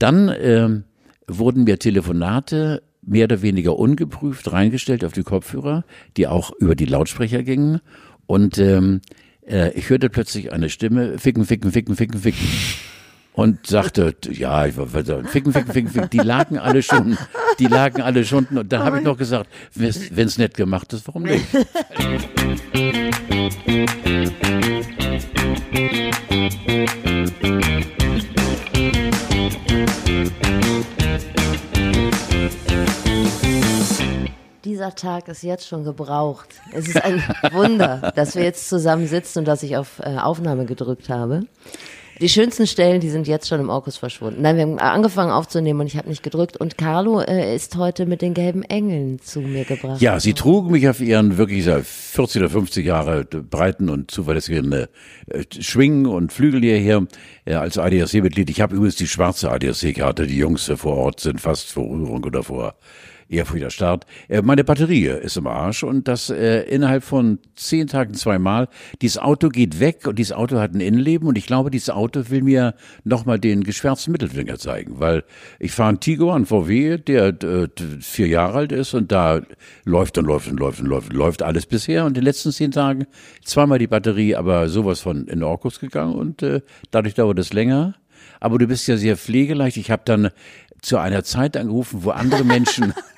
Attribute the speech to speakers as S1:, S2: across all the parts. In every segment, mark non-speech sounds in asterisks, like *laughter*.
S1: Dann ähm, wurden mir Telefonate mehr oder weniger ungeprüft reingestellt auf die Kopfhörer, die auch über die Lautsprecher gingen. Und ähm, äh, ich hörte plötzlich eine Stimme, ficken, ficken, ficken, ficken, ficken. Und sagte, ja, ich war ficken, ficken, ficken, ficken. Die lagen alle schon, die lagen alle schon. Und da habe ich noch gesagt, wenn es nett gemacht ist, warum nicht? *laughs*
S2: Dieser Tag ist jetzt schon gebraucht. Es ist ein Wunder, dass wir jetzt zusammen sitzen und dass ich auf äh, Aufnahme gedrückt habe. Die schönsten Stellen, die sind jetzt schon im Orkus verschwunden. Nein, wir haben angefangen aufzunehmen und ich habe nicht gedrückt. Und Carlo äh, ist heute mit den gelben Engeln zu mir gebracht.
S1: Ja, sie trugen mich auf ihren wirklich 40 oder 50 Jahre breiten und zuverlässigen äh, Schwingen und Flügel hierher äh, als ADAC-Mitglied. Ich habe übrigens die schwarze ADAC-Karte. Die Jungs äh, vor Ort sind fast vor Rührung oder vor Ehrfurchter Start. Äh, meine Batterie ist im Arsch und das äh, innerhalb von zehn Tagen zweimal. Dieses Auto geht weg und dieses Auto hat ein Innenleben und ich glaube, dieses Auto will mir nochmal den geschwärzten Mittelfinger zeigen, weil ich fahre einen Tigo, einen VW, der äh, vier Jahre alt ist und da läuft und läuft und läuft und läuft läuft alles bisher und in den letzten zehn Tagen zweimal die Batterie, aber sowas von in Orkus gegangen und äh, dadurch dauert es länger. Aber du bist ja sehr pflegeleicht. Ich habe dann zu einer Zeit angerufen, wo andere Menschen *laughs*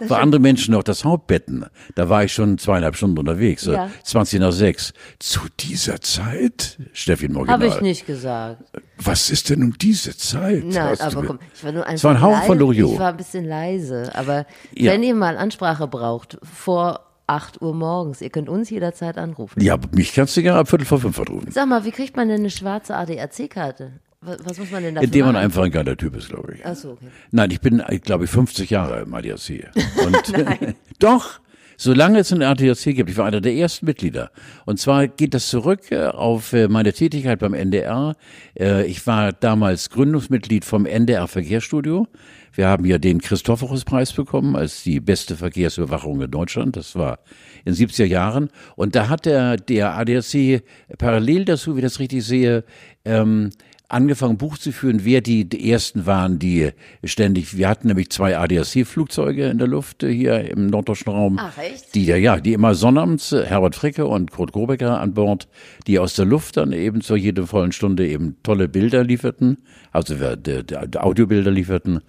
S1: wo andere Menschen noch das Hauptbetten. Da war ich schon zweieinhalb Stunden unterwegs, ja. 20 nach sechs. Zu dieser Zeit, Steffi Morgan.
S2: Habe ich nicht gesagt.
S1: Was ist denn um diese Zeit?
S2: Nein, aber komm, ich war nur
S1: einfach. Es war ein Hauch von Loriot.
S2: Ich war ein bisschen leise, aber ja. wenn ihr mal Ansprache braucht, vor 8 Uhr morgens. Ihr könnt uns jederzeit anrufen.
S1: Ja, mich kannst du gerne ab Viertel vor fünf anrufen.
S2: Sag mal, wie kriegt man denn eine schwarze ADAC-Karte? Was muss man denn
S1: dafür Indem man einfach ein geiler Typ ist, glaube ich.
S2: Ach so, okay.
S1: Nein, ich bin, glaube ich, 50 Jahre im ADAC. Und *laughs* *laughs* doch, solange es ein ADAC gibt, ich war einer der ersten Mitglieder. Und zwar geht das zurück äh, auf äh, meine Tätigkeit beim NDR. Äh, ich war damals Gründungsmitglied vom NDR Verkehrsstudio. Wir haben ja den Christophorus-Preis bekommen als die beste Verkehrsüberwachung in Deutschland. Das war in 70er Jahren. Und da hat der, der ADAC parallel dazu, wie ich das richtig sehe, ähm, angefangen, Buch zu führen, wer die, die ersten waren, die ständig, wir hatten nämlich zwei ADAC-Flugzeuge in der Luft äh, hier im norddeutschen Raum.
S2: Ach, echt?
S1: Die, ja, die immer sonnabends, äh, Herbert Fricke und Kurt Grobecker an Bord, die aus der Luft dann eben zur jede vollen Stunde eben tolle Bilder lieferten, also die, die Audiobilder lieferten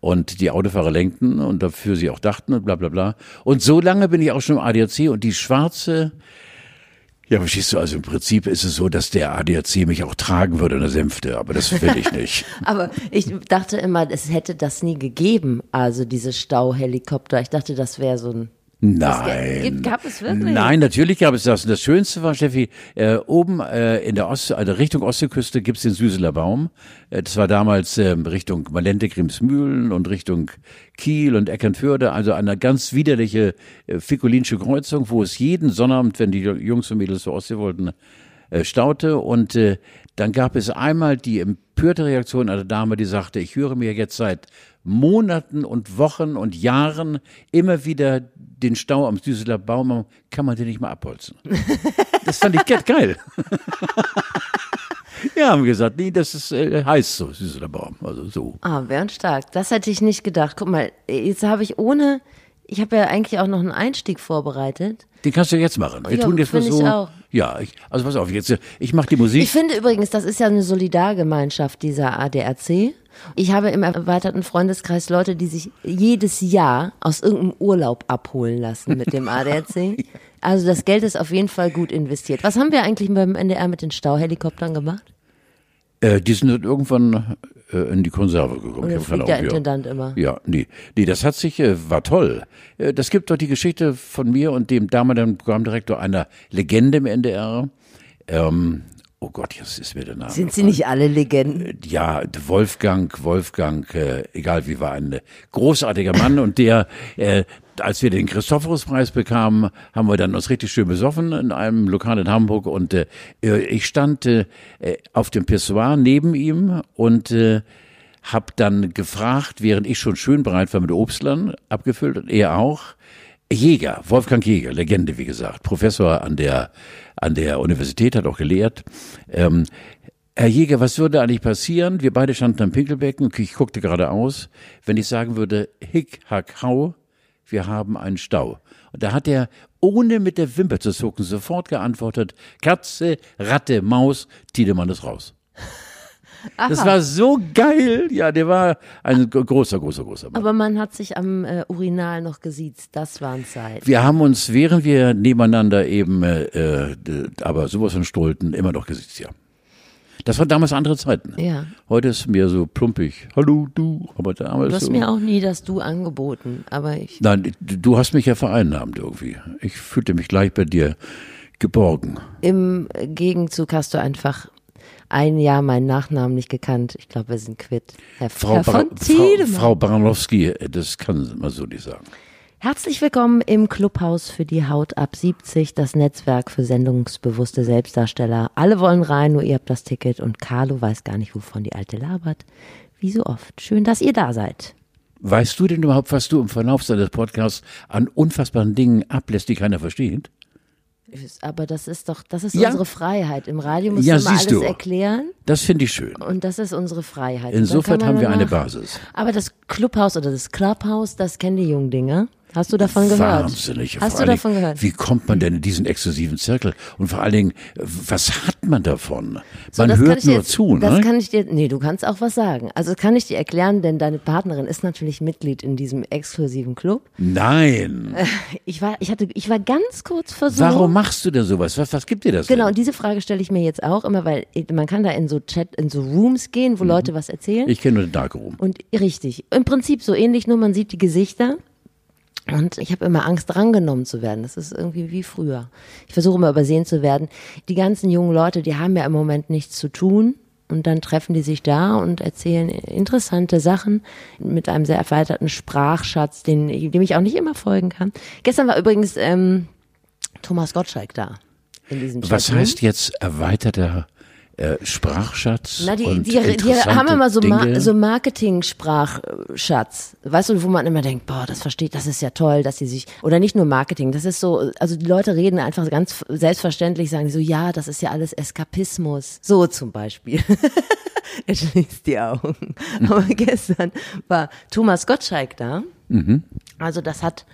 S1: und die Autofahrer lenkten und dafür sie auch dachten und bla bla bla. Und so lange bin ich auch schon im ADAC und die schwarze ja, verstehst du, also im Prinzip ist es so, dass der ADAC mich auch tragen würde in der Sänfte, aber das will ich nicht. *laughs*
S2: aber ich dachte immer, es hätte das nie gegeben, also diese Stauhelikopter. Ich dachte, das wäre so ein
S1: Nein.
S2: gab es wirklich?
S1: Nein, natürlich gab es das. Und das Schönste war, Steffi, äh, oben äh, in der Ost, also Richtung Ostseeküste gibt's den Süßeler Baum. Äh, das war damals äh, Richtung Malente, Grimsmühlen und Richtung Kiel und Eckernförde. Also eine ganz widerliche äh, Ficolinsche Kreuzung, wo es jeden Sonnabend, wenn die Jungs und Mädels zur Ostsee wollten, äh, staute. Und äh, dann gab es einmal die empörte Reaktion einer Dame, die sagte, ich höre mir jetzt seit Monaten und Wochen und Jahren immer wieder den Stau am Düsseler Baum, kann man den nicht mal abholzen. *laughs* Das fand ich geil. *laughs* Ja, haben gesagt, nee, das ist äh, heiß so, Düsseler Baum, also so.
S2: Ah, stark. Das hätte ich nicht gedacht. Guck mal, jetzt habe ich ohne, ich habe ja eigentlich auch noch einen Einstieg vorbereitet.
S1: Den kannst du jetzt machen. Wir ja, tun jetzt mal so. Ich auch. Ja, ich, also pass auf, jetzt ich mache die Musik.
S2: Ich finde übrigens, das ist ja eine Solidargemeinschaft dieser ADAC. Ich habe im erweiterten Freundeskreis Leute, die sich jedes Jahr aus irgendeinem Urlaub abholen lassen mit dem ADAC. *laughs* Also das Geld ist auf jeden Fall gut investiert. Was haben wir eigentlich beim NDR mit den Stauhelikoptern gemacht?
S1: Äh, die sind irgendwann in die Konserve gekommen.
S2: Oder fliegt der Intendant ja. immer.
S1: Ja, nee. Nee, das hat sich, äh, war toll. Äh, das gibt doch die Geschichte von mir und dem damaligen Programmdirektor einer Legende im NDR. Ähm, Oh Gott, jetzt ist mir der Name.
S2: Sind sie nicht alle Legenden? Äh,
S1: ja, Wolfgang, Wolfgang, äh, egal wie war, ein großartiger Mann und der, äh, als wir den Christophoruspreis bekamen, haben wir dann uns richtig schön besoffen in einem Lokal in Hamburg und äh, ich stand äh, auf dem Pissoir neben ihm und äh, hab dann gefragt, während ich schon schön bereit war mit Obstlern abgefüllt und er auch, Jäger, Wolfgang Jäger, Legende, wie gesagt, Professor an der, an der Universität, hat auch gelehrt. Ähm, Herr Jäger, was würde eigentlich passieren? Wir beide standen am Pinkelbecken ich guckte geradeaus, wenn ich sagen würde, hick, hack, hau, wir haben einen Stau. Und da hat er, ohne mit der Wimper zu zucken, sofort geantwortet, Katze, Ratte, Maus, Tiedemann ist raus. *laughs* Das war so geil. Ja, der war ein großer, großer, großer Mann.
S2: Aber man hat sich am äh, Urinal noch gesiezt. Das waren Zeiten.
S1: Wir haben uns, während wir nebeneinander eben, äh, äh, aber sowas von Stulten, immer noch gesiezt, ja. Das waren damals andere Zeiten.
S2: Ja.
S1: Heute ist mir so plumpig. Hallo, du. Aber damals
S2: Du hast
S1: so.
S2: mir auch nie das Du angeboten, aber ich.
S1: Nein, du hast mich ja vereinnahmt irgendwie. Ich fühlte mich gleich bei dir geborgen.
S2: Im Gegenzug hast du einfach ein Jahr meinen Nachnamen nicht gekannt. Ich glaube, wir sind quitt. Herr,
S1: Frau,
S2: Herr
S1: Frau. Frau Baranowski, das kann man so nicht sagen.
S2: Herzlich willkommen im Clubhaus für die Haut ab 70, das Netzwerk für sendungsbewusste Selbstdarsteller. Alle wollen rein, nur ihr habt das Ticket und Carlo weiß gar nicht, wovon die Alte labert. Wie so oft. Schön, dass ihr da seid.
S1: Weißt du denn überhaupt, was du im Verlauf deines Podcasts an unfassbaren Dingen ablässt, die keiner versteht?
S2: Aber das ist doch, das ist
S1: Ja.
S2: unsere Freiheit. Im Radio musst
S1: Ja, siehst
S2: alles
S1: du.
S2: erklären
S1: Das finde ich schön.
S2: und das ist unsere Freiheit.
S1: Insofern haben wir eine Basis.
S2: Aber das Clubhaus oder das Clubhaus, das kennen die jungen Dinge. Hast du davon gehört?
S1: Wahnsinnig.
S2: Hast du davon
S1: Dingen,
S2: gehört?
S1: Wie kommt man denn in diesen exklusiven Zirkel? Und vor allen Dingen, was hat man davon?
S2: So,
S1: man
S2: das
S1: hört nur
S2: jetzt,
S1: zu,
S2: Das
S1: ne?
S2: kann ich dir, nee, du kannst auch was sagen. Also kann ich dir erklären, denn deine Partnerin ist natürlich Mitglied in diesem exklusiven Club.
S1: Nein.
S2: Ich war, ich hatte, ich war ganz kurz versucht.
S1: Warum machst du denn sowas? Was, was gibt dir das
S2: Genau,
S1: denn?
S2: und diese Frage stelle ich mir jetzt auch immer, weil man kann da in so Chat, in so Rooms gehen, wo Leute was erzählen.
S1: Mhm. Ich kenne nur den Darkroom.
S2: Und richtig, im Prinzip so ähnlich, nur man sieht die Gesichter. Und ich habe immer Angst, drangenommen zu werden. Das ist irgendwie wie früher. Ich versuche immer übersehen zu werden. Die ganzen jungen Leute, die haben ja im Moment nichts zu tun. Und dann treffen die sich da und erzählen interessante Sachen mit einem sehr erweiterten Sprachschatz, den, dem ich auch nicht immer folgen kann. Gestern war übrigens ähm, Thomas Gottschalk da. In diesem
S1: Was heißt jetzt erweiterter äh, Sprachschatz?
S2: Na, die,
S1: und
S2: die, die haben immer so, Ma so Marketing-Sprachschatz. Weißt du, wo man immer denkt, boah, das versteht, das ist ja toll, dass sie sich, oder nicht nur Marketing, das ist so, also die Leute reden einfach ganz selbstverständlich, sagen die so, ja, das ist ja alles Eskapismus. So zum Beispiel. *laughs* er schließt die Augen. Aber gestern war Thomas Gottschalk da.
S1: Mhm.
S2: Also das hat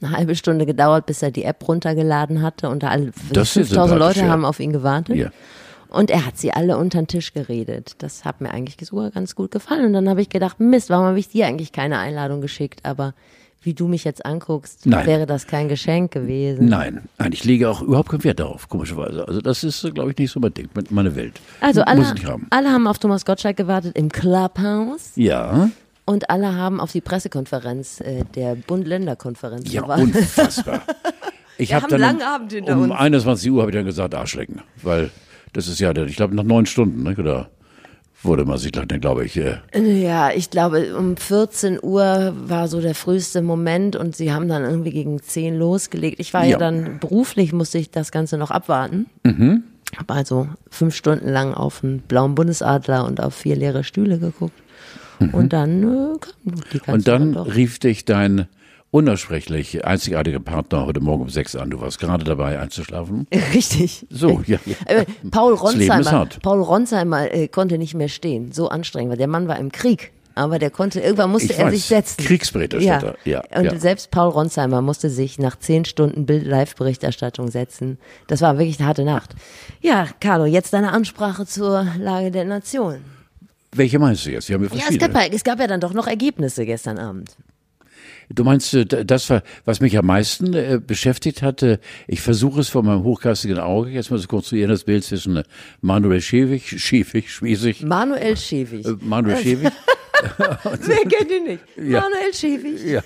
S2: eine halbe Stunde gedauert, bis er die App runtergeladen hatte und da alle
S1: Das ist
S2: 5000 Leute
S1: ja.
S2: haben auf ihn gewartet.
S1: Ja.
S2: Und er hat sie alle unter den Tisch geredet. Das hat mir eigentlich sogar ganz gut gefallen. Und dann habe ich gedacht, Mist, warum habe ich dir eigentlich keine Einladung geschickt? Aber wie du mich jetzt anguckst,
S1: Nein.
S2: wäre das kein Geschenk gewesen.
S1: Nein, nein, ich lege auch überhaupt keinen Wert darauf, komischerweise. Also das ist, glaube ich, nicht so mein Ding, meine Welt.
S2: Also
S1: Muss
S2: alle,
S1: ich nicht haben.
S2: alle haben auf Thomas Gottschalk gewartet im Clubhouse
S1: Ja,
S2: und alle haben auf die Pressekonferenz äh, der Bund-Länder-Konferenz
S1: ja,
S2: gewartet.
S1: unfassbar. Ich
S2: Wir
S1: hab
S2: haben
S1: dann
S2: einen
S1: um,
S2: langen Abend hinter
S1: um
S2: uns.
S1: 21 Uhr habe ich dann gesagt, Arschlecken, weil das ist ja, ich glaube, nach neun Stunden, ne, oder wurde man sich dann, glaube ich, äh,
S2: Ja, ich glaube, um 14 Uhr war so der früheste Moment und sie haben dann irgendwie gegen 10 losgelegt. Ich war ja,
S1: Ja.
S2: dann beruflich, musste ich das Ganze noch abwarten.
S1: Mhm.
S2: Habe also fünf Stunden lang auf einen blauen Bundesadler und auf vier leere Stühle geguckt. Und dann äh, kam die ganze
S1: Mhm. Und dann
S2: doch.
S1: rief dich dein unaussprechlich einzigartiger Partner heute Morgen um sechs an. Du warst gerade dabei einzuschlafen. *laughs*
S2: Richtig.
S1: So, ja, ja.
S2: Äh, Paul Ronsheimer. Paul Ronsheimer äh, konnte nicht mehr stehen. So anstrengend war. Der Mann war im Krieg. Aber der konnte, irgendwann musste
S1: Ich
S2: er
S1: weiß,
S2: sich setzen.
S1: Kriegsberichterstatter, ja,
S2: Und
S1: ja.
S2: selbst Paul Ronsheimer musste sich nach zehn Stunden Bild-Live-Berichterstattung setzen. Das war wirklich eine harte Nacht. Ja, Carlo, jetzt deine Ansprache zur Lage der Nation.
S1: Welche meinst du jetzt? Wir haben ja
S2: Ja, es gab, ja, es gab ja dann doch noch Ergebnisse gestern Abend.
S1: Du meinst, äh, das war, was mich am meisten äh, beschäftigt hatte, ich versuche es vor meinem hochgeistigen Auge, jetzt mal so konstruieren, das Bild zwischen äh, Manuel Schewig, *laughs* Schewig, Schwesig,
S2: Manuel Schäwig.
S1: äh, Manuel Schewig. *laughs*
S2: Wer kennt ihn nicht?
S1: Ja.
S2: Manuel Schäwig.
S1: ja.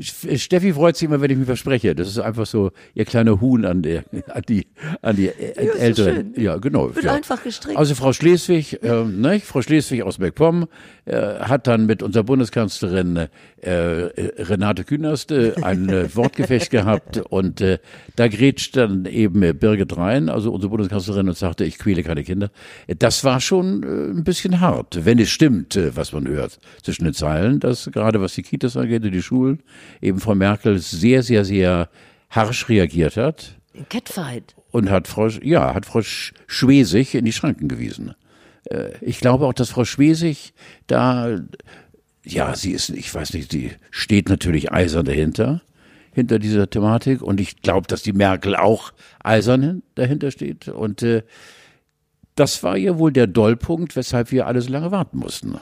S1: Steffi freut sich immer, wenn ich mich verspreche. Das ist einfach so ihr kleiner Huhn an, der, an die, an die
S2: Ja, so
S1: Älteren.
S2: schön.
S1: Ja, genau.
S2: Wird
S1: ja.
S2: einfach gestrickt.
S1: Also Frau Schleswig, äh, ne, Frau Schleswig aus MacPom äh, hat dann mit unserer Bundeskanzlerin äh, äh, Renate Künast äh, ein äh, *laughs* Wortgefecht gehabt und äh, da grätscht dann eben Birgit rein, also unsere Bundeskanzlerin, und sagte, ich quäle keine Kinder. Das war schon ein bisschen hart, wenn es stimmt, was man hört zwischen den Zeilen, dass gerade was die Kitas angeht und die Schulen, eben Frau Merkel sehr, sehr, sehr harsch reagiert hat
S2: Catfight.
S1: und hat Frau, ja, hat Frau Sch- Schwesig in die Schranken gewiesen. äh, ich glaube auch, dass Frau Schwesig da, ja, sie ist, ich weiß nicht, sie steht natürlich eisern dahinter, hinter dieser Thematik. Und ich glaube, dass die Merkel auch eisern dahinter steht. Und äh, das war ja wohl der Dollpunkt, weshalb wir alle so lange warten mussten.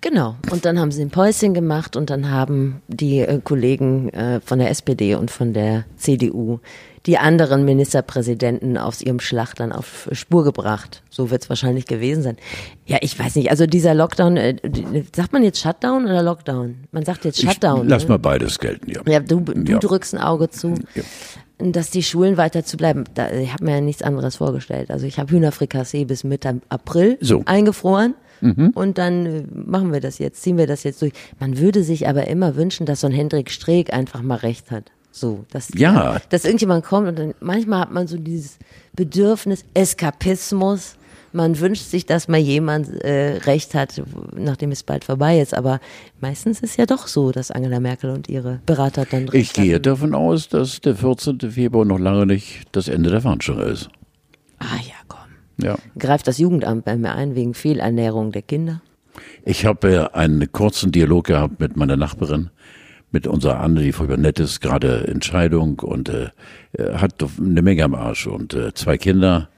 S2: Genau. Und dann haben sie ein Päuschen gemacht und dann haben die äh, Kollegen äh, von der SPD und von der CDU die anderen Ministerpräsidenten aus ihrem Schlachtern auf Spur gebracht. So wird es wahrscheinlich gewesen sein. Ja, ich weiß nicht. Also dieser Lockdown, äh, sagt man jetzt Shutdown oder Lockdown? Man sagt jetzt Shutdown.
S1: Ich lass
S2: ne?
S1: mal beides gelten, ja.
S2: Ja, du, du
S1: Ja.
S2: drückst ein Auge zu.
S1: Ja.
S2: Dass die Schulen weiter zu bleiben, da, ich habe mir ja nichts anderes vorgestellt. Also ich habe Hühnerfrikassee bis Mitte April
S1: So. Mhm.
S2: und dann äh, machen wir das jetzt, ziehen wir das jetzt durch. Man würde sich aber immer wünschen, dass so ein Hendrik Streeck einfach mal recht hat. So, dass,
S1: Ja.
S2: dass irgendjemand kommt und dann manchmal hat man so dieses Bedürfnis, Eskapismus. Man wünscht sich, dass mal jemand äh, recht hat, nachdem es bald vorbei ist. Aber meistens ist ja doch so, dass Angela Merkel und ihre Berater dann
S1: Ich
S2: recht
S1: gehe
S2: hatten.
S1: davon aus, dass der 14. Februar noch lange nicht das Ende der Fahnenstange ist.
S2: Ah ja, komm.
S1: Ja.
S2: Greift das Jugendamt bei mir ein wegen Fehlernährung der Kinder?
S1: Ich habe äh, einen kurzen Dialog gehabt mit meiner Nachbarin, mit unserer Anne, die furchtbar nett ist, gerade in Scheidung und äh, äh, hat eine Menge am Arsch und äh, zwei Kinder,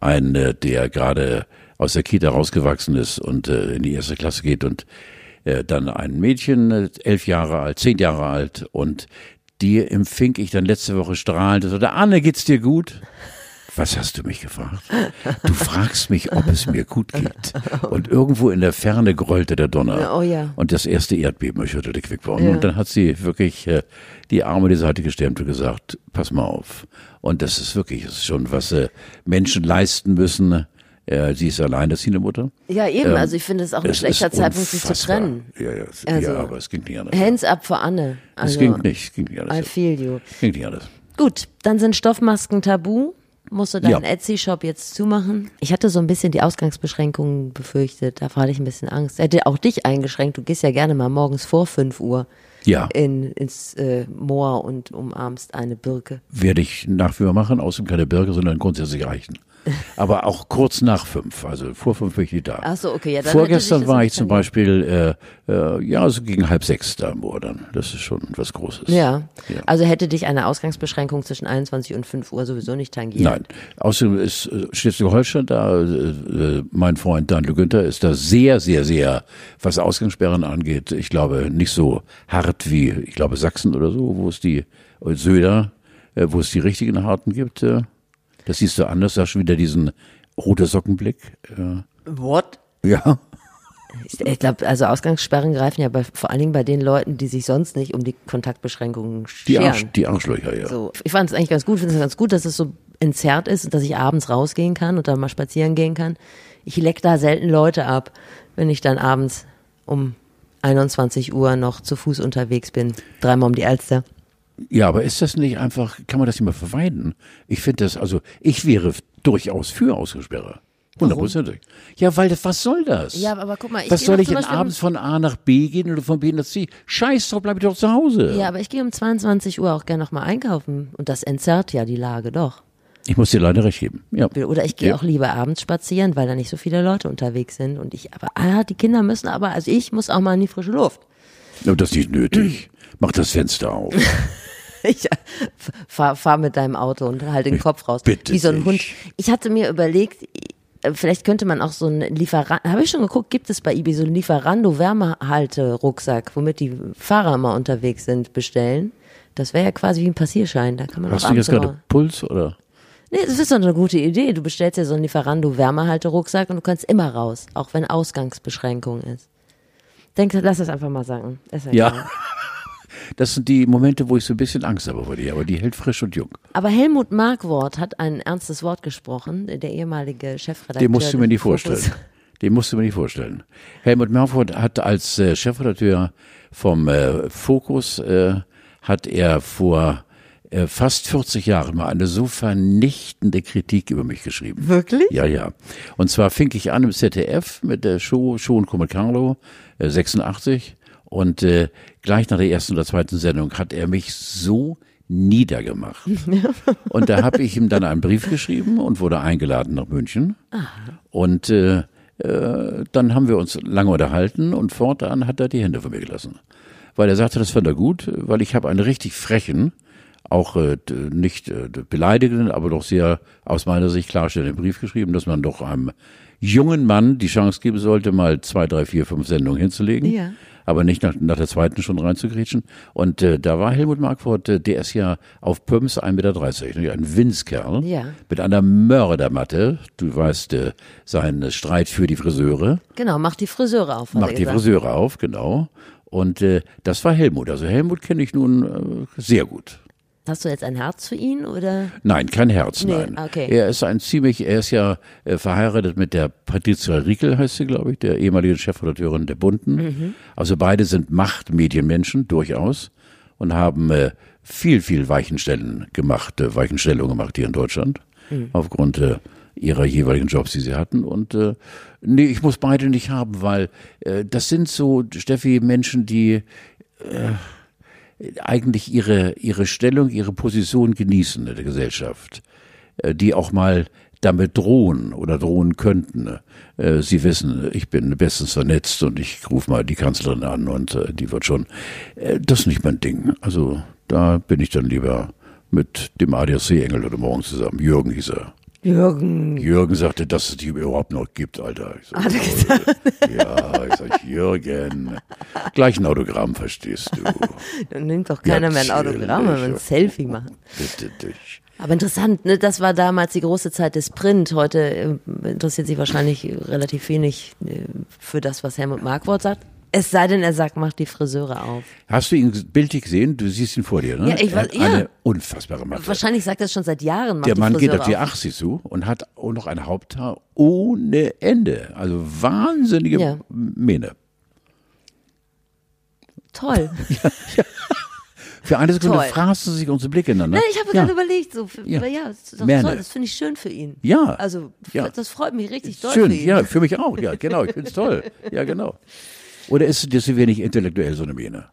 S1: ein, äh, der gerade aus der Kita rausgewachsen ist und äh, in die erste Klasse geht und äh, dann ein Mädchen, elf Jahre alt, zehn Jahre alt und die empfing ich dann letzte Woche strahlend und sagte, Anne, geht's dir gut? Was hast du mich gefragt? Du fragst mich, ob es mir gut geht. Und irgendwo in der Ferne grollte der Donner.
S2: Oh ja.
S1: Und das erste Erdbeben erschütterte Quickborn.
S2: Ja.
S1: Und dann hat sie wirklich äh, die Arme die Seite gestemmt und gesagt, pass mal auf. Und das ist wirklich, das ist schon, was äh, Menschen leisten müssen. Äh, sie ist alleinerziehende Mutter.
S2: Ja, eben.
S1: Ähm,
S2: also ich finde es auch ein schlechter
S1: ist
S2: Zeitpunkt, sich zu trennen.
S1: Ja, ja,
S2: Also,
S1: ja, aber es ging nicht anders.
S2: Hands up for Anne. Also,
S1: es ging nicht, es ging nicht
S2: I
S1: anders.
S2: feel you.
S1: Es ging nicht anders.
S2: Gut, dann sind Stoffmasken tabu. Musste dein
S1: Ja.
S2: Etsy-Shop jetzt zumachen? Ich hatte so ein bisschen die Ausgangsbeschränkungen befürchtet. Davor hatte ich ein bisschen Angst. Hätte auch dich eingeschränkt. Du gehst ja gerne mal morgens vor 5 Uhr
S1: Ja,
S2: in, ins äh, Moor und umarmst eine Birke.
S1: werde ich nach wie vor machen, außerdem keine Birke, sondern grundsätzlich reichen. Aber auch kurz nach fünf, also vor fünf bin ich nicht da.
S2: Ach so, okay, ja, dann
S1: Vorgestern war ich zum. Beispiel, äh, äh, ja, so gegen halb sechs da im Moor dann. Das ist schon was Großes.
S2: Ja.
S1: Ja.
S2: also hätte dich eine Ausgangsbeschränkung zwischen 21 und 5 Uhr sowieso nicht tangiert.
S1: Nein. Außerdem ist äh, Schleswig-Holstein da, äh, äh, mein Freund Daniel Günther ist da sehr, sehr, sehr, was Ausgangssperren angeht, ich glaube, nicht so hart wie, ich glaube, Sachsen oder so, wo es die, äh, Söder, äh, wo es die richtigen Harten gibt. Das siehst du anders, da hast du wieder diesen rote Sockenblick. Äh,
S2: What?
S1: ja.
S2: Ich, glaube, also Ausgangssperren greifen ja bei, vor allen Dingen bei den Leuten, die sich sonst nicht um die Kontaktbeschränkungen
S1: Die,
S2: scheren.
S1: Arsch, die Arschlöcher, ja.
S2: So, ich fand es eigentlich ganz gut, finde es ganz gut, dass es so entzerrt ist und dass ich abends rausgehen kann und dann mal spazieren gehen kann. Ich leck da selten Leute ab, wenn ich dann abends um 21 Uhr noch zu Fuß unterwegs bin, dreimal um die Alster.
S1: Ja, aber ist das nicht einfach, kann man das nicht mal vermeiden? Ich finde das, also ich wäre durchaus für Ausgesperre. Hundertprozentig. Ja, weil das, was soll das?
S2: Ja, aber guck mal, ich
S1: Was soll ich denn abends von A nach B gehen oder von B nach C? Scheiß drauf, bleib ich doch zu Hause.
S2: Ja, aber ich gehe um 22 Uhr auch gerne noch mal einkaufen und das entzerrt ja die Lage doch.
S1: Ich muss dir leider recht geben. Ja.
S2: Oder ich gehe
S1: Ja.
S2: auch lieber abends spazieren, weil da nicht so viele Leute unterwegs sind und ich aber ah, die Kinder müssen aber also ich muss auch mal in die frische Luft.
S1: Aber das ist nicht nötig. Mach das Fenster auf. *laughs*
S2: Ich fahr, fahr mit deinem Auto und halt den Kopf raus.
S1: bitte
S2: Wie so ein. Hund. Ich hatte mir überlegt, äh, vielleicht könnte man auch so einen Lieferant, habe ich schon geguckt, gibt es bei eBay so einen Lieferando Wärmehalte-Rucksack, womit die Fahrer mal unterwegs sind, bestellen. Das wäre ja quasi wie ein Passierschein. Da kann man
S1: Hast du jetzt gerade Puls oder?
S2: Nee, das ist doch eine gute Idee. Du bestellst ja so einen Lieferando Wärmehalte-Rucksack und du kannst immer raus, auch wenn Ausgangsbeschränkung ist. Denk, lass es einfach mal sagen. Ist
S1: Ja. *laughs* Das sind die Momente, wo ich so ein bisschen Angst habe vor dir, aber die hält frisch und jung.
S2: Aber Helmut Markwort hat ein ernstes Wort gesprochen, der ehemalige Chefredakteur.
S1: Den musst du mir nicht vorstellen. Den musst du mir nicht vorstellen. Helmut Merford hat als äh, Chefredakteur vom äh, Fokus, äh, hat er vor äh, fast 40 Jahren mal eine so vernichtende Kritik über mich geschrieben.
S2: Wirklich?
S1: Ja, ja. Und zwar fing ich an im ZDF mit der Show Show und Come Carlo, äh, 86. Und äh, gleich nach der ersten oder zweiten Sendung hat er mich so niedergemacht. *laughs* Und da habe ich ihm dann einen Brief geschrieben und wurde eingeladen nach München. Und äh, Äh, dann haben wir uns lange unterhalten und fortan hat er die Hände von mir gelassen. Weil er sagte, das fand er gut, weil ich habe einen richtig frechen, auch äh, nicht äh, beleidigenden, aber doch sehr aus meiner Sicht klarstellenden Brief geschrieben, dass man doch einem jungen Mann die Chance geben sollte, mal zwei, drei, vier, fünf Sendungen hinzulegen.
S2: Ja.
S1: Aber nicht nach, nach der zweiten schon reinzugrätschen. Und äh, da war Helmut Markwort, äh, der ist ja auf Pumps 1,30 Meter, ne, ein Winzkerl
S2: Ja.
S1: mit einer Mördermatte. Du weißt, äh, sein Streit für die Friseure.
S2: Genau, mach die Friseure auf.
S1: Macht die
S2: gesagt.
S1: Friseure auf, genau. Und äh, das war Helmut. Also Helmut kenne ich nun äh, sehr gut.
S2: Hast du jetzt ein Herz für ihn oder?
S1: Nein, kein Herz,
S2: Nee,
S1: nein.
S2: okay.
S1: Er ist ein ziemlich, er ist ja äh, verheiratet mit der Patricia Riekel, heißt sie, glaube ich, der ehemaligen Chefredakteurin der Bunden.
S2: Mhm.
S1: Also beide sind Machtmedienmenschen, durchaus, und haben äh, viel, viel Weichenstellen gemacht, äh, Weichenstellungen gemacht hier in Deutschland,
S2: Mhm.
S1: aufgrund äh, ihrer jeweiligen Jobs, die sie hatten. Und äh, nee, ich muss beide nicht haben, weil äh, das sind so, Steffi, Menschen, die eigentlich ihre, ihre Stellung, ihre Position genießen in der Gesellschaft, äh, die auch mal damit drohen oder drohen könnten. Äh, Sie wissen, ich bin bestens vernetzt und ich rufe mal die Kanzlerin an und äh, die wird schon. Das ist nicht mein Ding. Also da bin ich dann lieber mit dem ADAC-Engel heute Morgen zusammen. Jürgen hieß er.
S2: Jürgen.
S1: Jürgen sagte, dass es die überhaupt noch gibt, Alter. Ich sag,
S2: Hat er gesagt?
S1: Ja, ich sag, Jürgen. Gleich ein Autogramm, verstehst du. *laughs*
S2: Dann nimmt doch keiner mehr ein. Autogramm, wenn wir ein Selfie machen.
S1: Bitte dich.
S2: Aber interessant, ne? das war damals die große Zeit des Print. Heute äh, interessiert sich wahrscheinlich relativ wenig äh, für das, was Helmut Markwort sagt. Es sei denn, er sagt, mach die Friseure auf.
S1: Hast du ihn bildlich gesehen? Du siehst ihn vor dir, ne?
S2: Ja, ich weiß- ja.
S1: eine unfassbare Matte.
S2: Wahrscheinlich sagt er es schon seit Jahren.
S1: Der Mann geht auf die
S2: auf.
S1: 80 zu und hat auch noch ein Haupthaar ohne Ende. Also wahnsinnige
S2: Ja.
S1: Mähne.
S2: Toll. *laughs*
S1: Für eine Sekunde
S2: Toll.
S1: fraßen sich unsere Blicke ineinander.
S2: Nein, ich habe
S1: ja.
S2: gerade überlegt, so, für,
S1: Ja.
S2: ja. das, toll, das finde ich schön für ihn.
S1: Ja.
S2: Also,
S1: Ja.
S2: das freut mich richtig doll
S1: Schön,
S2: für ihn.
S1: ja, für mich auch. Ja, genau, ich find's toll. *laughs* Ja, genau. Oder ist das wenig intellektuell, so eine Mähne?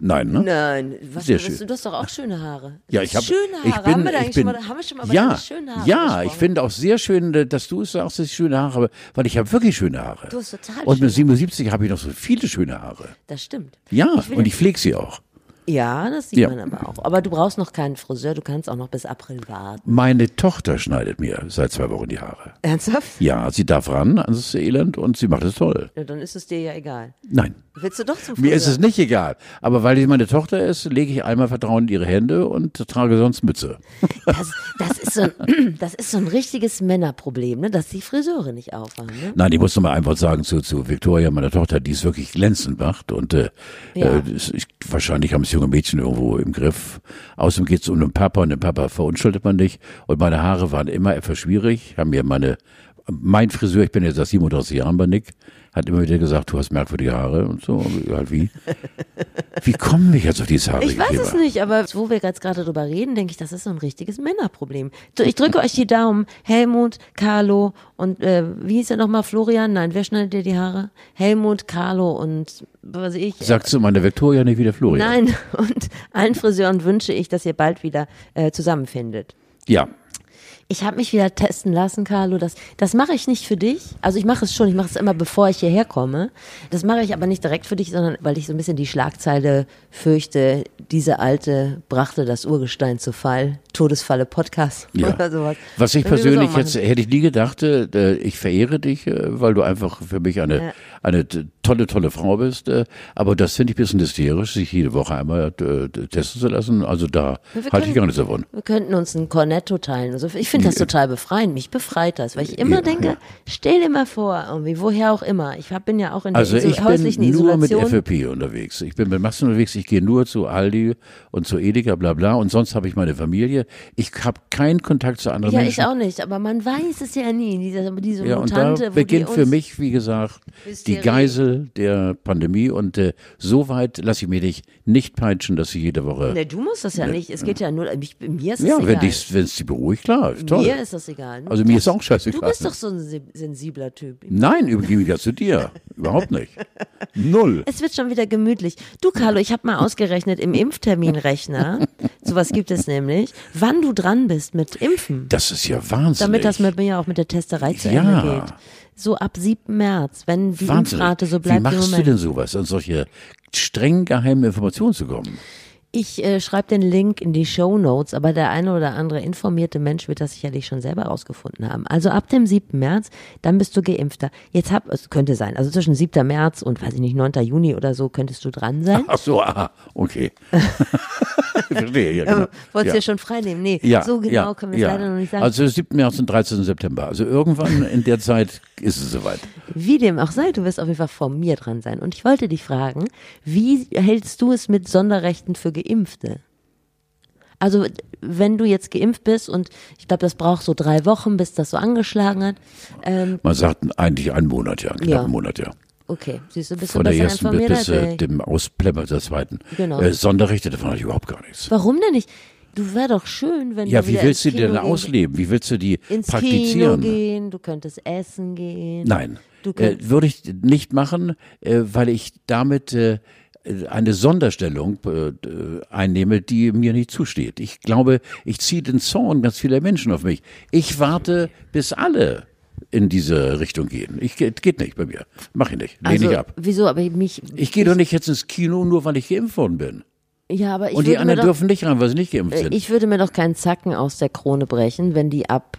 S1: Nein, ne?
S2: Nein, was,
S1: Sehr schön.
S2: du hast doch auch schöne Haare.
S1: Ja, ich habe
S2: schöne Haare.
S1: ich bin,
S2: haben wir da
S1: ich
S2: eigentlich
S1: bin,
S2: schon mal, haben wir schon mal
S1: ja,
S2: deine schönen Haare
S1: ja, ich
S2: gesprochen?
S1: finde auch sehr schön, äh, dass du es sagst, dass ich schöne Haare habe, weil ich habe wirklich schöne Haare.
S2: Du hast total
S1: Und mit
S2: schöne
S1: 77 habe ich noch so viele schöne Haare.
S2: Das stimmt.
S1: Ja,
S2: Ich
S1: und ich pflege sie auch.
S2: Ja, das sieht
S1: Ja.
S2: man aber auch. Aber du brauchst noch keinen Friseur, du kannst auch noch bis April warten.
S1: Meine Tochter schneidet mir seit zwei Wochen die Haare.
S2: Ernsthaft?
S1: Ja, sie darf ran ans Elend und sie macht es toll.
S2: Ja, dann ist es dir ja egal.
S1: Nein,
S2: Willst du doch zum Friseur?
S1: mir ist es nicht egal. Aber weil sie meine Tochter ist, lege ich einmal Vertrauen in ihre Hände und trage sonst Mütze.
S2: Das, das, ist so ein, *clears throat* das ist so ein richtiges Männerproblem, ne? dass die Friseure nicht aufhaben. Ne?
S1: Nein, ich muss noch mal einfach sagen zu, zu Victoria, meiner Tochter, die es wirklich glänzend macht und äh,
S2: Ja.
S1: äh, ist, wahrscheinlich haben es junge Mädchen irgendwo im Griff. Außerdem geht es um den Papa und den Papa verunschuldet man nicht. Und meine Haare waren immer etwas schwierig, haben mir meine, mein Friseur, ich bin jetzt seit 37 Jahren bei Nick, hat immer wieder gesagt, du hast merkwürdige Haare und so. Halt wie? Wie kommen wir jetzt auf dieses Haare?
S2: Ich weiß es nicht, aber wo wir jetzt gerade drüber reden, denke ich, das ist so ein richtiges Männerproblem. Ich drücke euch die Daumen. Helmut, Carlo und äh, wie hieß er nochmal? Florian? Nein, wer schneidet dir die Haare? Helmut, Carlo und was weiß ich.
S1: Sagst du meiner Victoria nicht wieder Florian?
S2: Nein, *laughs* und allen Friseuren wünsche ich, dass ihr bald wieder äh, zusammenfindet.
S1: Ja.
S2: Ich habe mich wieder testen lassen, Carlo. Das, das mache ich nicht für dich. Also ich mache es schon, ich mache es immer, bevor ich hierher komme. Das mache ich aber nicht direkt für dich, sondern weil ich so ein bisschen die Schlagzeile fürchte, diese Alte brachte das Urgestein zu Fall. Todesfalle Podcast
S1: Ja. *laughs*
S2: oder sowas.
S1: Was ich persönlich jetzt, hätte ich nie gedacht, äh, ich verehre dich, äh, weil du einfach für mich eine,
S2: Ja.
S1: eine tolle, tolle Frau bist. äh, Aber das finde ich ein bisschen hysterisch, sich jede Woche einmal äh, testen zu lassen. Also da halte ich gar nichts davon.
S2: Wir könnten uns ein Cornetto teilen. Also ich finde das total befreiend. Mich befreit das, weil ich immer
S1: Ja,
S2: denke, stell dir mal vor, irgendwie, woher auch immer. Ich hab, bin ja auch in der
S1: Also
S2: Iso
S1: ich
S2: häuslichen
S1: bin nur mit. FFP unterwegs. Ich bin mit Massen unterwegs. Ich gehe nur zu Aldi und zu Edeka, bla bla. Und sonst habe ich meine Familie. Ich habe keinen Kontakt zu anderen
S2: Ja,
S1: Menschen.
S2: ich auch nicht, aber man weiß es ja nie. Diese, diese
S1: Ja, und
S2: Mutante,
S1: da
S2: wo
S1: beginnt
S2: die
S1: für mich, wie gesagt, die
S2: Hysterie.
S1: Geisel der Pandemie. Und äh, so weit lasse ich mir dich nicht peitschen, dass ich jede Woche.
S2: Ne, du musst das ja nicht. Es geht ja nur, mich, mir ist es
S1: ja, wenn
S2: egal.
S1: dich, wenn es dich beruhigt, klar, toll.
S2: Mir ist das egal.
S1: Also mir ist auch scheißegal.
S2: Du bist doch so ein se- sensibler Typ.
S1: Nein, im Gegensatz zu dir. Überhaupt nicht. Null. *laughs*
S2: Es wird schon wieder gemütlich. Du, Carlo, ich habe mal ausgerechnet im Impfterminrechner *laughs* Sowas gibt es nämlich. Wann du dran bist mit Impfen.
S1: Das ist ja wahnsinnig.
S2: Damit das mit mir auch mit der Testerei zu
S1: Ja.
S2: Ende geht. So ab 7. März, wenn die
S1: Wahnsinnig.
S2: Impfrate so
S1: Wie
S2: bleibt im
S1: machst du denn sowas, an solche streng geheimen Informationen zu kommen?
S2: Ich äh, schreibe den Link in die Show Notes, aber der eine oder andere informierte Mensch wird das sicherlich schon selber rausgefunden haben. Also ab dem 7. März, dann bist du geimpfter. Jetzt hab, es könnte sein, also zwischen 7. März und, weiß ich nicht, 9. Juni oder so könntest du dran sein.
S1: Ach so, aha, okay. *laughs* *laughs* Verstehe, ja, genau.
S2: Ähm, Wolltest
S1: ja.
S2: ja schon freinehmen? Nee,
S1: Ja,
S2: so genau
S1: ja,
S2: können wir es
S1: ja.
S2: leider noch nicht sagen.
S1: Also 7. März und 13. September. Also irgendwann in der Zeit ist es soweit.
S2: Wie dem auch sei, du wirst auf jeden Fall vor mir dran sein. Und ich wollte dich fragen, wie hältst du es mit Sonderrechten für Geimpfte? Also, wenn du jetzt geimpft bist und ich glaube, das braucht so drei Wochen, bis das so angeschlagen hat. Ähm,
S1: Man sagt eigentlich einen Monat, ja, knapp
S2: Ja.
S1: einen Monat, ja.
S2: Okay, siehst du, bist
S1: Von
S2: du
S1: der
S2: besser
S1: ersten
S2: informiert
S1: bis äh, dem Ausplemmer der zweiten.
S2: Genau.
S1: Äh, Sonderrechte, davon habe ich überhaupt gar nichts.
S2: Warum denn nicht? Du wär doch schön, wenn
S1: Ja,
S2: du
S1: wie
S2: wieder
S1: willst du die denn
S2: Kino gehen-
S1: ausleben? Wie willst du die
S2: Ins Kino
S1: praktizieren?
S2: gehen, du könntest essen gehen.
S1: Nein, äh, würde ich nicht machen, äh, weil ich damit äh, eine Sonderstellung äh, einnehme, die mir nicht zusteht. Ich glaube, ich ziehe den Zorn ganz vieler Menschen auf mich. Ich warte, bis alle in diese Richtung gehen. Ich geht nicht bei mir. Mach ich nicht. Lehne
S2: also,
S1: ich ab.
S2: wieso, aber mich,
S1: Ich gehe doch nicht jetzt ins Kino, nur weil ich geimpft worden bin.
S2: ja, aber ich
S1: Und die anderen
S2: doch,
S1: dürfen nicht rein, weil sie nicht geimpft
S2: Äh,
S1: sind.
S2: Ich würde mir doch keinen Zacken aus der Krone brechen, wenn die ab,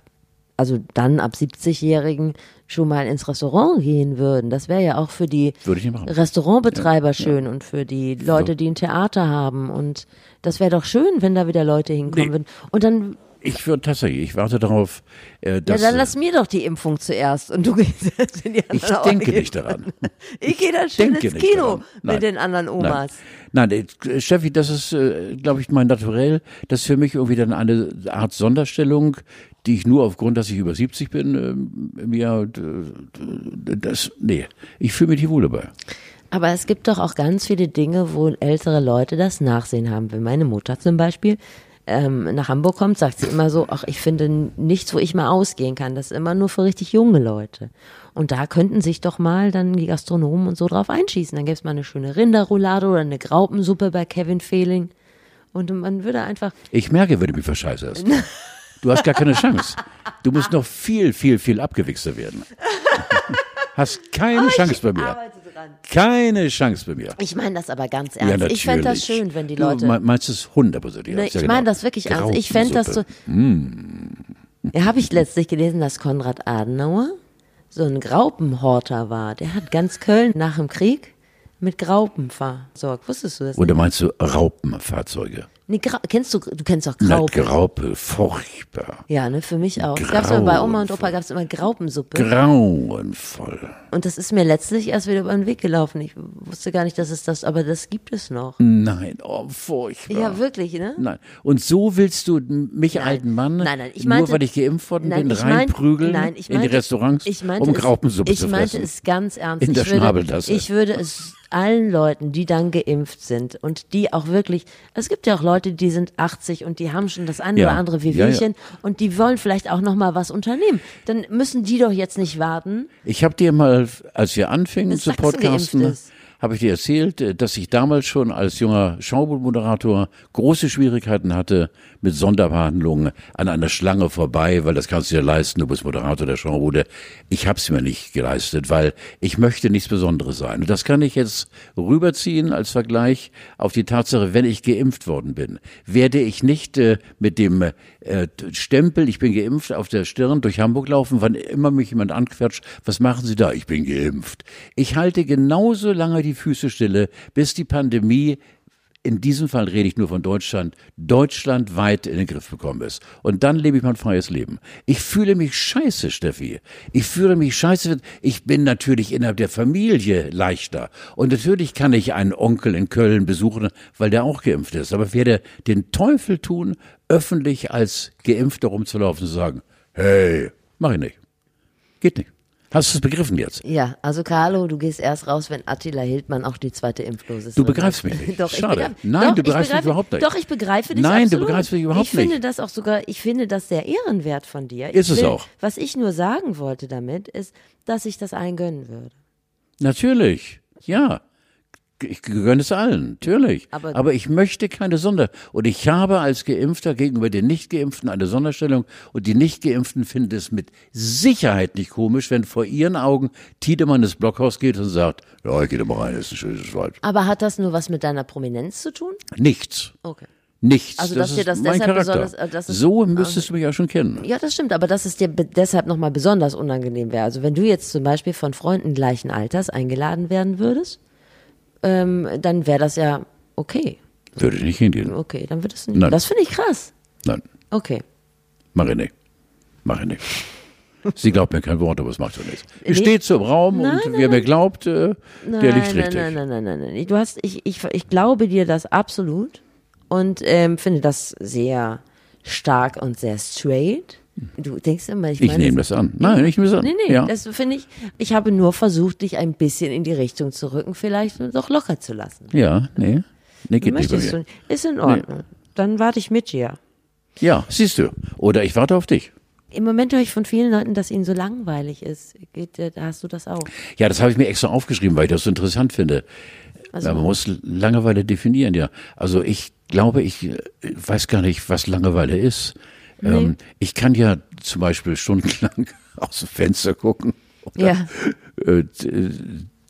S2: also dann ab 70-Jährigen schon mal ins Restaurant gehen würden. Das wäre ja auch für die
S1: ich.
S2: Restaurantbetreiber schön und für die Leute, die ein Theater haben. Und das wäre doch schön, wenn da wieder Leute hinkommen
S1: Nee.
S2: würden. Und dann,
S1: Ich würde tatsächlich, ich warte darauf, äh,
S2: ja,
S1: dass
S2: dann
S1: äh,
S2: lass mir doch die Impfung zuerst und du *laughs* gehst jetzt in die
S1: ich
S2: anderen
S1: denke
S2: Orte.
S1: nicht daran. *laughs*
S2: Ich gehe dann schön
S1: denke
S2: ins Kino mit den anderen Omas.
S1: Nein, Nein, äh, Steffi, das ist, äh, glaube ich, mein Naturell. Das ist für mich irgendwie dann eine Art Sonderstellung, die ich nur aufgrund, dass ich über 70 bin, äh, mir, äh, das, nee, ich fühle mich nicht wohl dabei.
S2: Aber es gibt doch auch ganz viele Dinge, wo ältere Leute das Nachsehen haben. Wenn meine Mutter zum Beispiel ähm, nach Hamburg kommt, sagt sie immer so, ach, ich finde nichts, wo ich mal ausgehen kann. Das ist immer nur für richtig junge Leute. Und da könnten sich doch mal dann die Gastronomen und so drauf einschießen. Dann gäbe es mal eine schöne Rinderroulade oder eine Graupensuppe bei Kevin Fehling. Und man würde einfach,
S1: Ich merke, wenn du mich verscheißerst. Du hast gar keine Chance. Du musst noch viel, viel, viel abgewichster werden. *laughs* Hast keine Chance bei mir.
S2: Dran.
S1: Keine Chance bei mir.
S2: Ich meine das aber ganz
S1: Ja,
S2: ernst. ich fände das schön, wenn die
S1: Du
S2: Leute.
S1: me- meinst es hundertprozentig.
S2: Ne,
S1: ernst,
S2: ich
S1: ja,
S2: meine
S1: genau.
S2: das wirklich ernst. Ich fände das so.
S1: Graupensuppe.
S2: Ja, habe ich letztlich gelesen, dass Konrad Adenauer so ein Graupenhorter war. Der hat ganz Köln nach dem Krieg mit Graupen versorgt. Wusstest du das?
S1: Oder
S2: Nicht?
S1: meinst du Raupenfahrzeuge?
S2: Nee, kennst du, du kennst auch
S1: Na,
S2: Graupen.
S1: Graupe, furchtbar.
S2: ja, ne, für mich auch. Gab's immer bei Oma und Opa gab's immer Graupensuppe.
S1: Grauenvoll.
S2: und das ist mir letztlich erst wieder über den Weg gelaufen. Ich wusste gar nicht, dass es das, aber das gibt es noch.
S1: Nein, oh, furchtbar.
S2: Ja, wirklich, ne?
S1: Nein. Und so willst du mich, alten Mann,
S2: Nein, nein, ich
S1: nur
S2: meinte-
S1: weil ich geimpft worden
S2: Nein,
S1: bin,
S2: ich
S1: reinprügeln
S2: nein, ich
S1: in die
S2: meinte-
S1: Restaurants,
S2: ich meinte
S1: um
S2: es-
S1: Graupensuppe
S2: ich
S1: zu
S2: meinte
S1: fressen.
S2: es ganz ernst.
S1: In der
S2: ich würde,
S1: Schnabeltasse.
S2: Ich würde es allen Leuten, die dann geimpft sind und die auch wirklich, es gibt ja auch Leute, die sind 80 und die haben schon das eine
S1: Ja.
S2: oder andere
S1: Ja, ja.
S2: Wehwehchen und die wollen vielleicht auch noch mal was unternehmen. Dann müssen die doch jetzt nicht warten.
S1: Ich habe dir mal, als wir anfingen zu podcasten, habe ich dir erzählt, äh, dass ich damals schon als junger Schaubuchmoderator große Schwierigkeiten hatte mit Sonderbehandlungen an einer Schlange vorbei, weil das kannst du dir leisten, du bist Moderator der Schaubude. Ich habe es mir nicht geleistet, weil ich möchte nichts Besonderes sein. Und das kann ich jetzt rüberziehen als Vergleich auf die Tatsache, wenn ich geimpft worden bin, werde ich nicht äh, mit dem äh, Stempel, ich bin geimpft, auf der Stirn durch Hamburg laufen, wann immer mich jemand anquatscht, was machen Sie da? Ich bin geimpft. Ich halte genauso lange die Füße stille, bis die Pandemie in diesem Fall rede ich nur von Deutschland, deutschlandweit in den Griff bekommen ist. Und dann lebe ich mein freies Leben. Ich fühle mich scheiße, Steffi. Ich fühle mich scheiße. Ich bin natürlich innerhalb der Familie leichter. Und natürlich kann ich einen Onkel in Köln besuchen, weil der auch geimpft ist. Aber ich werde den Teufel tun, öffentlich als Geimpfter rumzulaufen und zu sagen, hey, mach ich nicht. Geht nicht. Hast du es begriffen jetzt?
S2: Ja, also Carlo, du gehst erst raus, wenn Attila Hildmann auch die zweite Impfdose ist.
S1: Du begreifst mich *laughs* nicht.
S2: Doch,
S1: Schade. Nein,
S2: doch,
S1: du begreifst mich überhaupt nicht.
S2: Doch, ich begreife dich
S1: Nein, du
S2: absolut.
S1: begreifst mich überhaupt
S2: ich finde
S1: nicht.
S2: das auch sogar, ich finde das sehr ehrenwert von dir.
S1: Ist
S2: ich
S1: es
S2: will,
S1: auch.
S2: Was ich nur sagen wollte damit, ist, dass ich das allen gönnen würde.
S1: Natürlich. Ja. Ich gönne es allen, natürlich.
S2: Aber-
S1: Aber, ich möchte keine Sonder. Und ich habe als Geimpfter gegenüber den Nicht-Geimpften eine Sonderstellung. Und die Nicht-Geimpften finden es mit Sicherheit nicht komisch, wenn vor ihren Augen Tiedemann ins Blockhaus geht und sagt, ja, ich gehe da mal rein, das ist ein schönes Wald.
S2: Aber hat das nur was mit deiner Prominenz zu tun?
S1: Nichts.
S2: Okay.
S1: Nichts.
S2: Also,
S1: das
S2: dass dir das deshalb
S1: Charakter.
S2: besonders- äh, das ist-
S1: so müsstest du mich ja schon kennen.
S2: Ja, das stimmt, aber dass es dir deshalb nochmal besonders unangenehm wäre. Also wenn du jetzt zum Beispiel von Freunden gleichen Alters eingeladen werden würdest, ähm, dann wäre das ja okay.
S1: Würde ich nicht hingehen.
S2: Okay, dann wird es nicht.
S1: Nein.
S2: Das finde ich krass.
S1: Nein,
S2: Okay.
S1: mach ich nicht. Mach ich nicht. Sie glaubt mir kein Wort, aber es macht schon nichts.
S2: Nee.
S1: Ich stehe so im Raum und wer mir glaubt, äh, der liegt
S2: nein,
S1: richtig.
S2: Nein, nein, nein, nein, nein. Du hast, ich, ich, ich glaube dir das absolut und ähm, finde das sehr stark und sehr straight. Du denkst immer, ich,
S1: Ich nehme das an. Nein, ich nehme es an.
S2: Nee, nee,
S1: ja.
S2: das finde ich, ich habe nur versucht, dich ein bisschen in die Richtung zu rücken, vielleicht doch locker zu lassen.
S1: ja, nee. Nee, geht nicht bei
S2: Möchtest
S1: mir.
S2: du? Ist in Ordnung. Dann warte ich mit dir.
S1: Ja, siehst du. Oder ich warte auf dich.
S2: Im Moment höre ich von vielen Leuten, dass ihnen so langweilig ist. Geht, äh, hast du das auch?
S1: Ja, das habe ich mir extra aufgeschrieben, weil ich das so interessant finde.
S2: Also-
S1: man muss Langeweile definieren, ja. Also ich glaube, ich äh, weiß gar nicht, was Langeweile ist. Ähm, ich kann ja zum Beispiel stundenlang *laughs* aus dem Fenster gucken. Oder,
S2: Ja.
S1: äh, d-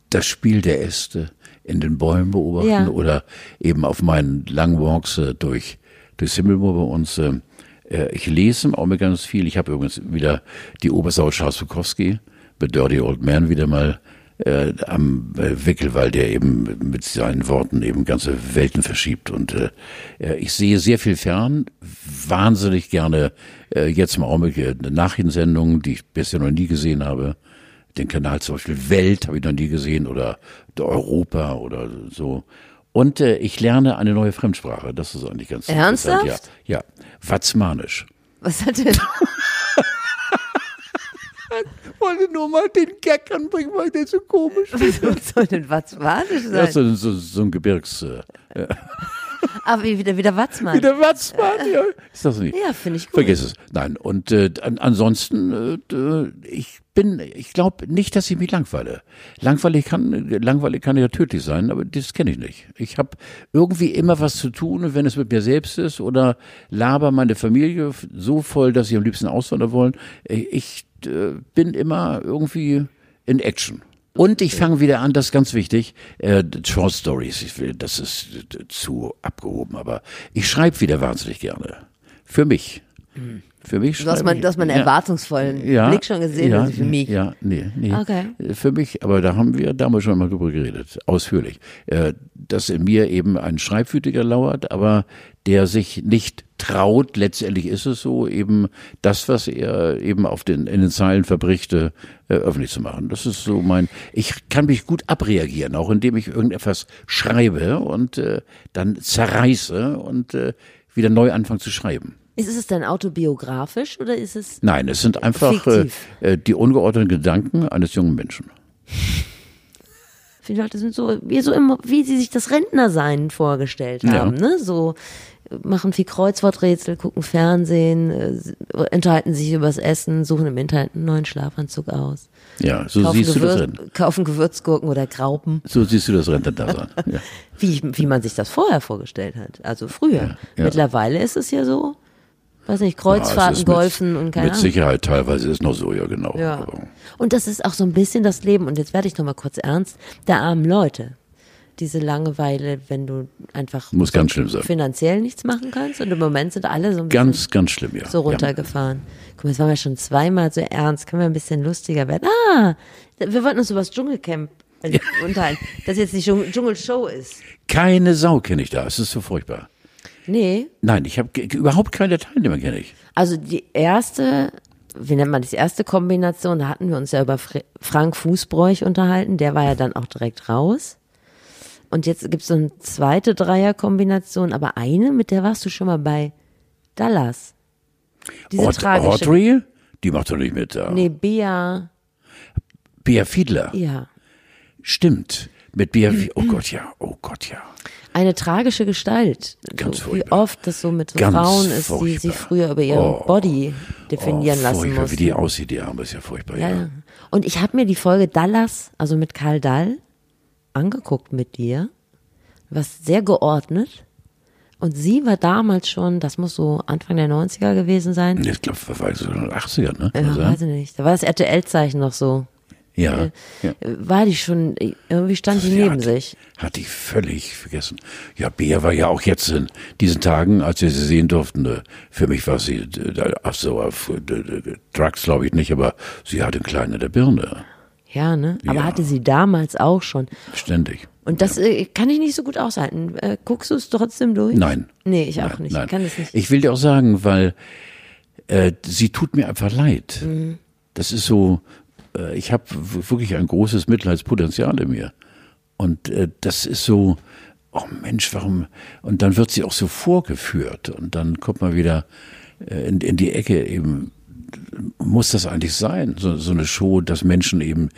S1: das Spiel der Äste in den Bäumen beobachten
S2: Ja.
S1: oder eben auf meinen langen Walks äh, durch durchs Himmelmoor bei uns. Äh, äh, ich lese auch mir ganz viel. Ich habe übrigens wieder die Obersau Charles Bukowski, The Dirty Old Man, wieder mal äh, am äh, Wickel, weil der eben mit seinen Worten eben ganze Welten verschiebt. Und äh, ich sehe sehr viel fern, wahnsinnig gerne äh, jetzt im Augenblick äh, Nachrichtensendungen, die ich bisher noch nie gesehen habe. Den Kanal zum Beispiel Welt habe ich noch nie gesehen oder der Europa oder so. Und äh, ich lerne eine neue Fremdsprache. Das ist eigentlich ganz
S2: Ernsthaft?
S1: interessant. Ja, ja. Watzmanisch.
S2: Was hat denn? *laughs*
S1: wollte nur mal den Gag anbringen, weil der so komisch ist.
S2: Was soll denn Watzmanisch sein?
S1: Das ist so, so, so ein Gebirgs... Äh, *laughs*
S2: Aber wie wieder, wieder Watzmann.
S1: wie der Watzmann, ja. *laughs* Ist das nicht?
S2: Ja, finde ich gut.
S1: Vergiss es. Nein, und äh, an, ansonsten, äh, äh, ich bin, ich glaube nicht, dass ich mich langweile. Langweilig kann, langweilig kann ja tödlich sein, aber das kenne ich nicht. Ich habe irgendwie immer was zu tun, wenn es mit mir selbst ist oder laber meine Familie so voll, dass sie am liebsten auswandern wollen. Ich äh, bin immer irgendwie in Action. Und ich fange wieder an, das ist ganz wichtig, äh, Short Stories, ich will, das ist äh, zu abgehoben, aber ich schreibe wieder wahnsinnig gerne. Für mich. Für mich
S2: Du hast,
S1: schreibe
S2: mal,
S1: ich-
S2: du hast meinen
S1: ja.
S2: erwartungsvollen
S1: Ja,
S2: Blick schon gesehen,
S1: ja,
S2: also für mich.
S1: Ja, nee, nee.
S2: Okay.
S1: Für mich, aber da haben wir damals schon mal drüber geredet, ausführlich, äh, dass in mir eben ein Schreibwütiger lauert, aber der sich nicht traut, letztendlich ist es so, eben das, was er eben auf den, in den Zeilen verbricht, äh, öffentlich zu machen. Das ist so mein, ich kann mich gut abreagieren, auch indem ich irgendetwas schreibe und äh, dann zerreiße und äh, wieder neu anfange zu schreiben.
S2: Ist es denn autobiografisch oder ist es
S1: Nein, es sind einfach äh, äh, die ungeordneten Gedanken eines jungen Menschen.
S2: Viele Leute sind so, wie so immer, wie sie sich das Rentnersein vorgestellt
S1: Ja.
S2: haben, ne? So machen viel Kreuzworträtsel, gucken Fernsehen, äh, unterhalten sich übers Essen, suchen im Internet einen neuen Schlafanzug aus,
S1: Ja, so
S2: kaufen,
S1: siehst du das Rennen.
S2: kaufen Gewürzgurken oder Graupen,
S1: So siehst du das Rentendasein. *laughs* Ja.
S2: wie, wie man sich das vorher vorgestellt hat, also früher.
S1: ja.
S2: Mittlerweile ist es ja so, weiß nicht,
S1: Ja,
S2: Kreuzfahrten,
S1: es ist mit-
S2: Golfen und keine
S1: Mit
S2: Ahnung.
S1: Sicherheit teilweise ist noch so, ja genau.
S2: Ja. Und das ist auch so ein bisschen das Leben, und jetzt werde ich nochmal kurz ernst, der armen Leute. Diese Langeweile, wenn du einfach
S1: Muss ganz schlimm sein.
S2: finanziell nichts machen kannst. Und im Moment sind alle so ein bisschen
S1: Ganz, ganz schlimm, ja.
S2: so runtergefahren. Guck mal, jetzt waren wir schon zweimal so ernst. Können wir ein bisschen lustiger werden? Ah, wir wollten uns über das Dschungelcamp äh, unterhalten, das jetzt die Dschungel- Dschungelshow ist.
S1: Ja. Keine Sau kenne ich da. Es ist so furchtbar.
S2: Nee,
S1: Nein, ich habe überhaupt keine Teilnehmer kenne ich.
S2: Also die erste, wie nennt man das, die erste Kombination, da hatten wir uns ja über Fr Frank Fußbräuch unterhalten, der war ja dann auch direkt raus. Und jetzt gibt's so eine zweite Dreierkombination, aber eine, mit der warst du schon mal bei Dallas. Diese
S1: Aud
S2: tragische.
S1: Audrey, die macht doch nicht mit da.
S2: Nee, Bea,
S1: Bea Fiedler.
S2: ja.
S1: Stimmt. Mit Bea Fiedler. Oh Gott, ja. Oh Gott, ja.
S2: Eine tragische Gestalt.
S1: Ganz
S2: so, wie
S1: furchtbar.
S2: oft das so mit so
S1: Ganz
S2: Frauen ist, die sich
S1: furchtbar.
S2: früher über ihren
S1: Oh.
S2: Body definieren
S1: oh,
S2: lassen
S1: furchtbar,
S2: mussten.
S1: wie die aussieht, die Arme, ist ja furchtbar.
S2: Ja,
S1: Ja.
S2: Und ich habe mir die Folge Dallas, also mit Karl Dall, angeguckt mit dir. was sehr geordnet. Und sie war damals schon, das muss so Anfang der 90er gewesen sein.
S1: Ich glaube, das war so 80er, ne?
S2: Ja, weiß ich nicht. Da war das RTL-Zeichen noch so.
S1: Ja. ja.
S2: Äh, War die schon, irgendwie stand die neben
S1: hat,
S2: sich.
S1: Hatte ich völlig vergessen. Ja, Bea war ja auch jetzt in diesen Tagen, als wir sie sehen durften, äh, für mich war sie, äh, ach so, auf äh, äh, Drugs glaube ich nicht, aber sie hatte einen kleinen in der Birne.
S2: Ja, ne? Aber
S1: Ja.
S2: hatte sie damals auch schon.
S1: Ständig.
S2: Und das äh, kann ich nicht so gut aushalten. Äh, guckst du es trotzdem durch?
S1: Nein.
S2: Nee, ich auch
S1: Nein,
S2: nicht.
S1: Nein.
S2: Ich kann es nicht.
S1: Ich will dir auch sagen, weil äh, sie tut mir einfach leid.
S2: Mhm.
S1: Das ist so, äh, ich habe wirklich ein großes Mitleidspotenzial in mir. Und äh, das ist so, oh Mensch, warum? Und dann wird sie auch so vorgeführt und dann kommt man wieder äh, in, in die Ecke eben. Muss das eigentlich sein? So, so eine Show, dass Menschen eben,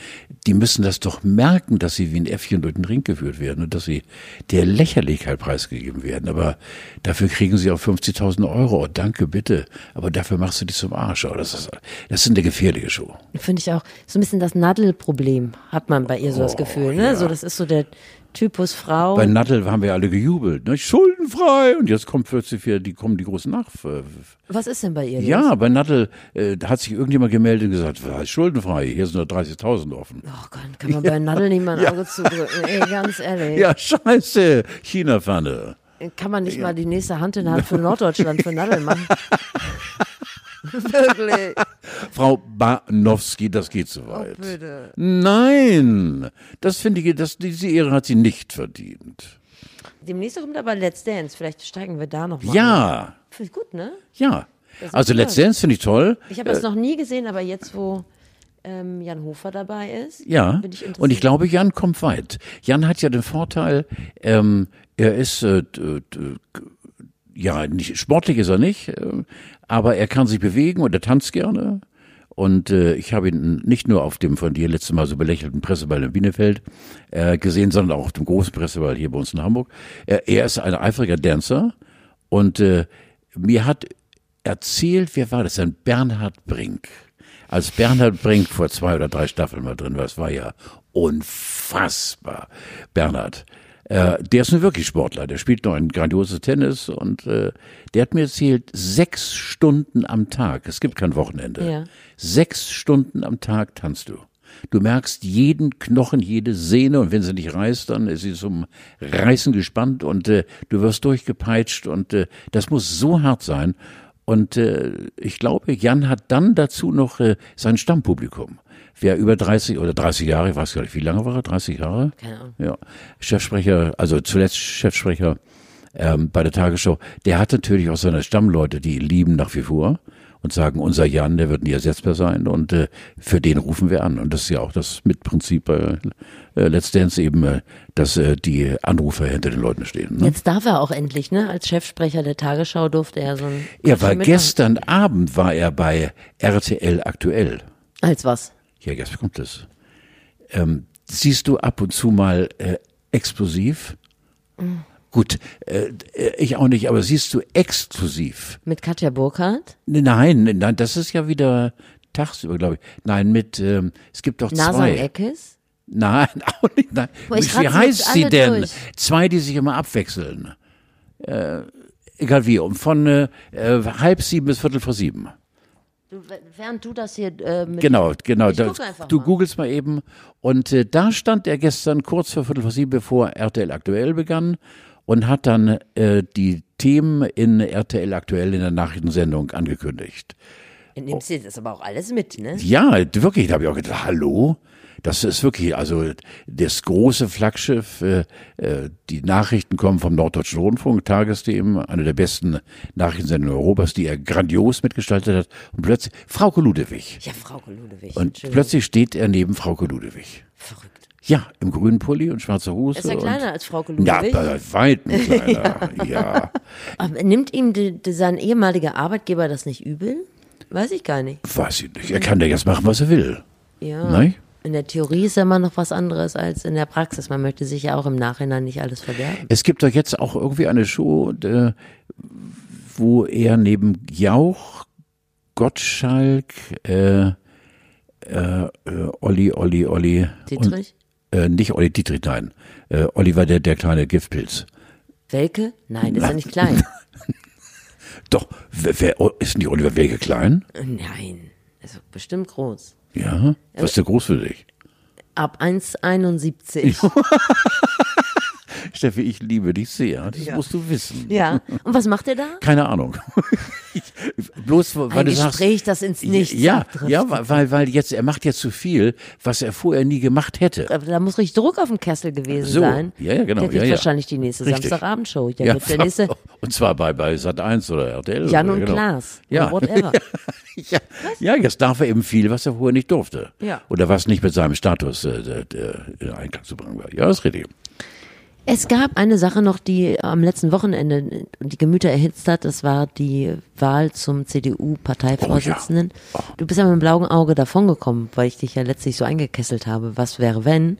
S1: die müssen das doch merken, dass sie wie ein Äffchen durch den Ring geführt werden und dass sie der Lächerlichkeit preisgegeben werden. Aber dafür kriegen sie auch 50.000 Euro. Oh, danke, bitte. Aber dafür machst du dich zum Arsch. Oh, das, ist, das ist eine gefährliche Show.
S2: Finde ich auch. So ein bisschen das Naddelproblem hat man bei ihr so das
S1: Oh,
S2: Gefühl, ne?
S1: ja.
S2: So, das ist so der Typus Frau.
S1: Bei Nattel haben wir alle gejubelt. Ne? Schuldenfrei. Und jetzt kommt plötzlich wieder, die kommen die großen nach.
S2: Was ist denn bei ihr? los?
S1: Ja, bei Nattel äh, hat sich irgendjemand gemeldet und gesagt, was schuldenfrei? Hier sind nur 30.000 offen.
S2: Oh Gott, kann man bei Nadel nicht mal ein Auge zudrücken. Ey, ganz ehrlich.
S1: Ja, scheiße. China-Pfanne.
S2: Kann man nicht mal die nächste Hand in Hand für Norddeutschland für Nadel machen? *laughs* *laughs* Wirklich.
S1: Frau Banowski, das geht zu weit.
S2: Oh, bitte.
S1: Nein, das finde ich, das, diese Ehre hat sie nicht verdient.
S2: Demnächst kommt aber Let's Dance. Vielleicht steigen wir da noch mal.
S1: Ja,
S2: Finde ich gut, ne?
S1: ja. Also. Let's Dance finde ich toll.
S2: Ich habe das noch nie gesehen, aber jetzt, wo ähm, Jan Hofer dabei ist,
S1: Ja,
S2: bin ich interessiert.
S1: und ich glaube, Jan kommt weit. Jan hat ja den Vorteil, ähm, er ist, äh, ja, nicht, sportlich ist er nicht, äh, aber er kann sich bewegen und er tanzt gerne. Und äh, ich habe ihn nicht nur auf dem von dir letztes Mal so belächelten Presseball in Bielefeld äh, gesehen, sondern auch auf dem großen Presseball hier bei uns in Hamburg. Er, er ist ein eifriger Dancer und äh, mir hat erzählt, wer war das denn? Bernhard Brink. Als Bernhard Brink vor zwei oder drei Staffeln mal drin war, es war ja unfassbar. Bernhard, äh, der ist nun wirklich Sportler, der spielt noch ein grandioses Tennis und äh, der hat mir erzählt, sechs Stunden am Tag, es gibt kein Wochenende,
S2: Ja.
S1: sechs Stunden am Tag tanzt du. Du merkst jeden Knochen, jede Sehne und wenn sie nicht reißt, dann ist sie zum Reißen gespannt und äh, du wirst durchgepeitscht und äh, das muss so hart sein. Und äh, ich glaube, Jan hat dann dazu noch äh, sein Stammpublikum. Wer über 30 oder 30 Jahre, ich weiß gar nicht, wie lange war er? 30 Jahre?
S2: Keine Ahnung.
S1: Ja. Chefsprecher, also zuletzt Chefsprecher ähm, bei der Tagesschau, der hat natürlich auch seine Stammleute, die ihn lieben nach wie vor und sagen, unser Jan, der wird nie ersetzbar sein und äh, für den rufen wir an. Und das ist ja auch das Mitprinzip bei äh, Let's Dance eben, äh, dass äh, die Anrufer hinter den Leuten stehen. Ne?
S2: Jetzt darf er auch endlich, ne? Als Chefsprecher der Tagesschau durfte er so ein.
S1: Er war
S2: mitmachen.
S1: gestern Abend war er bei RTL aktuell.
S2: Als was?
S1: Ja, jetzt kommt es. Ähm, siehst du ab und zu mal äh, explosiv? Gut, äh, äh, ich auch nicht, aber siehst du exklusiv?
S2: Mit Katja Burkhardt?
S1: Nein, nein, das ist ja wieder tagsüber, glaube ich. Nein, mit, ähm, es gibt doch
S2: Nasan
S1: zwei.
S2: Eckes?
S1: Nein, *laughs* auch nicht. Nein.
S2: Boah,
S1: Wie heißt sie denn?
S2: durch.
S1: Zwei, die sich immer abwechseln. Äh, egal wie, um von äh, äh, halb sieben bis viertel vor sieben.
S2: Du, während du das hier äh, mit.
S1: Genau, genau. Da- du
S2: mal.
S1: googelst mal eben. Und äh, da stand er gestern kurz vor Viertel vor sieben, bevor RTL aktuell begann und hat dann äh, die Themen in RTL aktuell in der Nachrichtensendung angekündigt.
S2: Nimmst du das aber auch alles mit, ne?
S1: Ja, wirklich, da habe ich auch gedacht, hallo? Das ist wirklich, also das große Flaggschiff, äh, äh, die Nachrichten kommen vom Norddeutschen Rundfunk, Tagesthemen, eine der besten Nachrichtensendungen Europas, die er grandios mitgestaltet hat. Und plötzlich, Frauke Ludewig.
S2: Ja, Frau Ludewig.
S1: Und plötzlich steht er neben Frauke Ludewig.
S2: Verrückt.
S1: Ja, im grünen Pulli und schwarzer Hose.
S2: Ist er kleiner als Frau
S1: Ja,
S2: Ludewig?
S1: bei weitem kleiner, *laughs* ja.
S2: Aber nimmt ihm die, die, sein ehemaliger Arbeitgeber das nicht übel? Weiß ich gar nicht.
S1: Weiß ich nicht. Er kann ja jetzt machen, was er will.
S2: Ja.
S1: Nein?
S2: In der Theorie ist ja immer noch was anderes als in der Praxis. Man möchte sich ja auch im Nachhinein nicht alles verderben.
S1: Es gibt doch jetzt auch irgendwie eine Show, äh, wo er neben Jauch, Gottschalk, äh, äh, äh, Olli, Olli, Olli. Und,
S2: Dietrich?
S1: Äh, nicht Olli Dietrich, nein. Äh, Oliver, der, der kleine Giftpilz.
S2: Welke? Nein, ist ja nicht klein. *laughs*
S1: Doch, wer, wer, ist nicht Oliver Welke klein?
S2: Nein, ist bestimmt groß.
S1: Ja? Was ist der groß für dich?
S2: Ab 1,71. *laughs* *laughs*
S1: Steffi, ich liebe dich sehr. Das
S2: Ja.
S1: musst du wissen.
S2: Ja. Und was macht er da?
S1: Keine Ahnung. Ich, *laughs* bloß, weil
S2: Ein
S1: du
S2: Gespräch,
S1: sagst,
S2: das ins Nichts
S1: Ja, ja, weil, weil jetzt, er macht jetzt zu viel, was er vorher nie gemacht hätte.
S2: Da muss richtig Druck auf dem Kessel gewesen
S1: So.
S2: sein.
S1: Ja, ja, genau.
S2: Der kriegt
S1: Ja, ja.
S2: wahrscheinlich die nächste
S1: Richtig.
S2: Samstagabendshow. Der
S1: Ja, *laughs*
S2: der nächste
S1: und zwar bei, bei Sat 1 oder RTL.
S2: Jan
S1: oder,
S2: und
S1: genau.
S2: Klaas.
S1: Ja.
S2: Whatever.
S1: ja, ja, jetzt darf er eben viel, was er vorher nicht durfte.
S2: Ja.
S1: Oder was nicht mit seinem Status äh, in Einklang zu bringen war. Ja, ist richtig.
S2: Es gab eine Sache noch, die am letzten Wochenende die Gemüter erhitzt hat. Das war die Wahl zum CDU-Parteivorsitzenden.
S1: Oh
S2: Du bist ja mit dem blauen Auge davongekommen, weil ich dich ja letztlich so eingekesselt habe. Was wäre, wenn?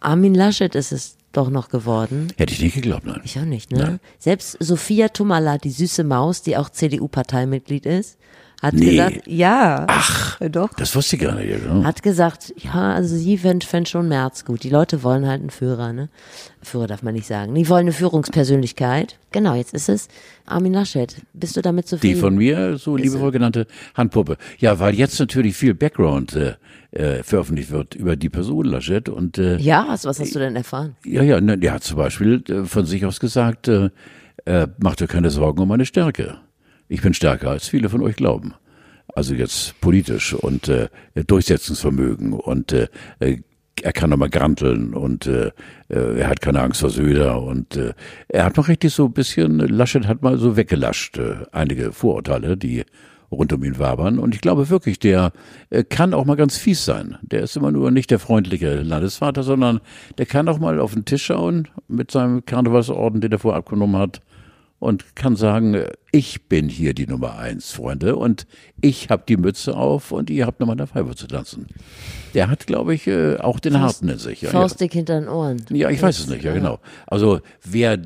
S2: Armin Laschet ist es doch noch geworden.
S1: Hätte ich nicht geglaubt, nein.
S2: Ich auch nicht, ne? Selbst Sophia Tumala, die süße Maus, die auch CDU-Parteimitglied ist, hat
S1: Nee.
S2: gesagt, ja. Ach. Doch.
S1: Das wusste ich gar nicht. Genau.
S2: Hat gesagt, ja, also sie fände fänd schon März gut. Die Leute wollen halt einen Führer, ne? Führer darf man nicht sagen. Die wollen eine Führungspersönlichkeit. Genau, jetzt ist es Armin Laschet. Bist du damit
S1: Die
S2: zufrieden?
S1: von mir so liebevoll genannte Handpuppe. Ja, weil jetzt natürlich viel Background äh, äh, veröffentlicht wird über die Person Laschet und äh,
S2: ja, was, was hast du denn erfahren?
S1: Ja, ja, ne, der hat zum Beispiel äh, von sich aus gesagt, äh, äh, macht dir keine Sorgen um meine Stärke. Ich bin stärker, als viele von euch glauben. Also jetzt politisch und äh, Durchsetzungsvermögen und äh, äh, er kann nochmal granteln und äh, äh, er hat keine Angst vor Söder und äh, er hat noch richtig so ein bisschen, Laschet hat mal so weggelascht, äh, einige Vorurteile, die rund um ihn wabern. Und ich glaube wirklich, der äh, kann auch mal ganz fies sein. Der ist immer nur nicht der freundliche Landesvater, sondern der kann auch mal auf den Tisch schauen mit seinem Karnevalsorden, den er vorher abgenommen hat. Und kann sagen, ich bin hier die Nummer eins, Freunde, und ich habe die Mütze auf und ihr habt nochmal der Pfeife zu tanzen. Der hat, glaube ich, äh, auch den Harten in sich. Ja, ja.
S2: Faustdick hinter den Ohren.
S1: Ja, ich weiß es nicht, ja genau. Also wer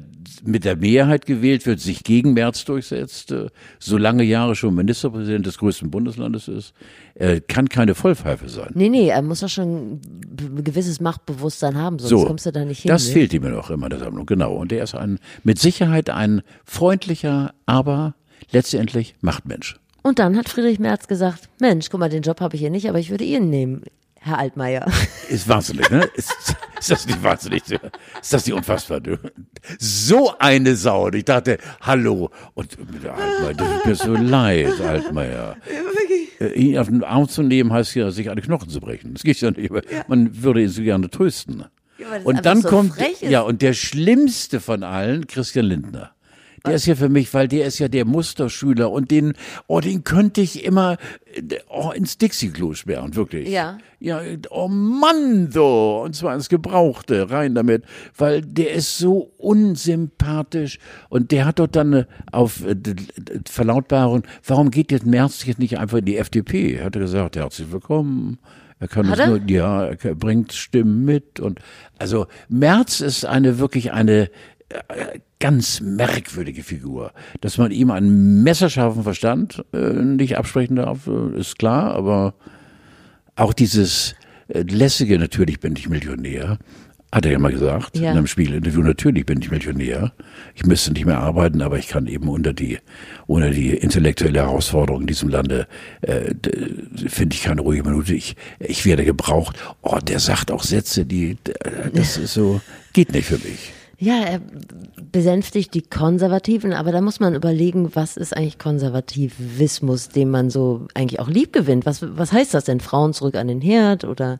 S1: mit der Mehrheit gewählt wird, sich gegen Merz durchsetzt, äh, so lange Jahre schon Ministerpräsident des größten Bundeslandes ist, äh, kann keine Vollpfeife sein.
S2: Nee, nee, er muss doch schon ein gewisses Machtbewusstsein haben, sonst
S1: So,
S2: kommst du da nicht hin.
S1: das
S2: ne?
S1: fehlt ihm noch immer in der Sammlung, genau. Und er ist ein, mit Sicherheit ein freundlicher, aber letztendlich Machtmensch.
S2: Und dann hat Friedrich Merz gesagt, Mensch, guck mal, den Job habe ich hier nicht, aber ich würde Ihnen nehmen, Herr Altmaier.
S1: Ist wahnsinnig, ne? Ist, ist das nicht wahnsinnig? Ist das nicht unfassbar? Du? So eine Sau. Und ich dachte, hallo. Und der Altmaier, das tut mir so leid, Altmaier. Äh, Ihn auf den Arm zu nehmen, heißt ja, sich alle Knochen zu brechen. Das geht ja nicht. aber Man würde ihn so gerne trösten.
S2: das
S1: und dann
S2: so
S1: kommt,
S2: ist.
S1: ja, und der schlimmste von allen, Christian Lindner. Der ist ja für mich, weil der ist ja der Musterschüler und den, oh, den könnte ich immer äh, oh, ins Dixie-Klo sperren, wirklich.
S2: Ja.
S1: Ja, oh Mann, so. Und zwar ins Gebrauchte, rein damit. Weil der ist so unsympathisch. Und der hat dort dann äh, auf äh, Verlautbarung, warum geht jetzt Merz jetzt nicht einfach in die FDP? Er hat gesagt, herzlich willkommen. Er kann
S2: Hat
S1: es
S2: er?
S1: nur, ja, er bringt Stimmen mit. Und also Merz ist eine wirklich eine ganz merkwürdige Figur. Dass man ihm einen messerscharfen Verstand äh, nicht absprechen darf, äh, ist klar, aber auch dieses äh, lässige, natürlich bin ich Millionär, hat er ja mal gesagt
S2: Ja.
S1: in einem Spiegelinterview, natürlich bin ich Millionär. Ich müsste nicht mehr arbeiten, aber ich kann eben unter die, ohne die intellektuelle Herausforderung in diesem Lande, äh, finde ich keine ruhige Minute. Ich, ich werde gebraucht. Oh, der sagt auch Sätze, die, das ist so, geht nicht für mich.
S2: Ja, er besänftigt die Konservativen, aber da muss man überlegen, was ist eigentlich Konservativismus, den man so eigentlich auch lieb gewinnt. Was, was heißt das denn? Frauen zurück an den Herd oder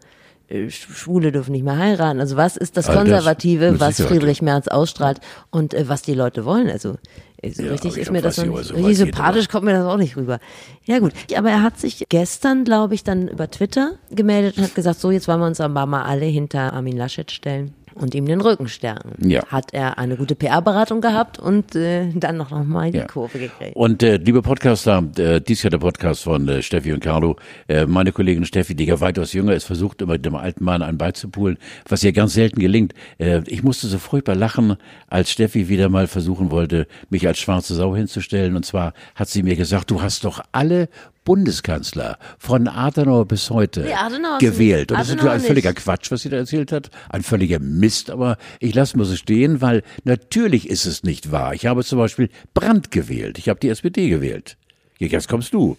S2: äh, Schwule dürfen nicht mehr heiraten? Also was ist das
S1: das
S2: Konservative,
S1: mit
S2: was
S1: Sicherheit.
S2: Friedrich Merz ausstrahlt und äh, was die Leute wollen? Also äh, so
S1: Ja,
S2: richtig ist mir das
S1: nicht, so
S2: richtig sympathisch kommt mir das auch nicht rüber. Ja gut, aber er hat sich gestern, glaube ich, dann über Twitter gemeldet und hat gesagt, so jetzt wollen wir uns aber mal alle hinter Armin Laschet stellen und ihm den Rücken stärken.
S1: Ja.
S2: Hat er eine gute PR-Beratung gehabt und äh, dann noch, noch mal die
S1: Ja.
S2: Kurve gekriegt.
S1: Und äh, liebe Podcaster, äh, dies ist ja der Podcast von äh, Steffi und Carlo. Äh, meine Kollegin Steffi, die ja weitaus jünger ist, versucht immer dem alten Mann einen beizupulen, was ihr ganz selten gelingt. Äh, ich musste so furchtbar lachen, als Steffi wieder mal versuchen wollte, mich als schwarze Sau hinzustellen. Und zwar hat sie mir gesagt, du hast doch alle Bundeskanzler von Adenauer bis heute
S2: Nee, Adenauer ist
S1: gewählt. Und das ist
S2: Adenauer
S1: natürlich ein völliger
S2: nicht.
S1: Quatsch, was sie da erzählt hat. Ein völliger Mist, aber ich lasse mal so stehen, weil natürlich ist es nicht wahr. Ich habe zum Beispiel Brandt gewählt. Ich habe die SPD gewählt. Ja, Jetzt kommst du.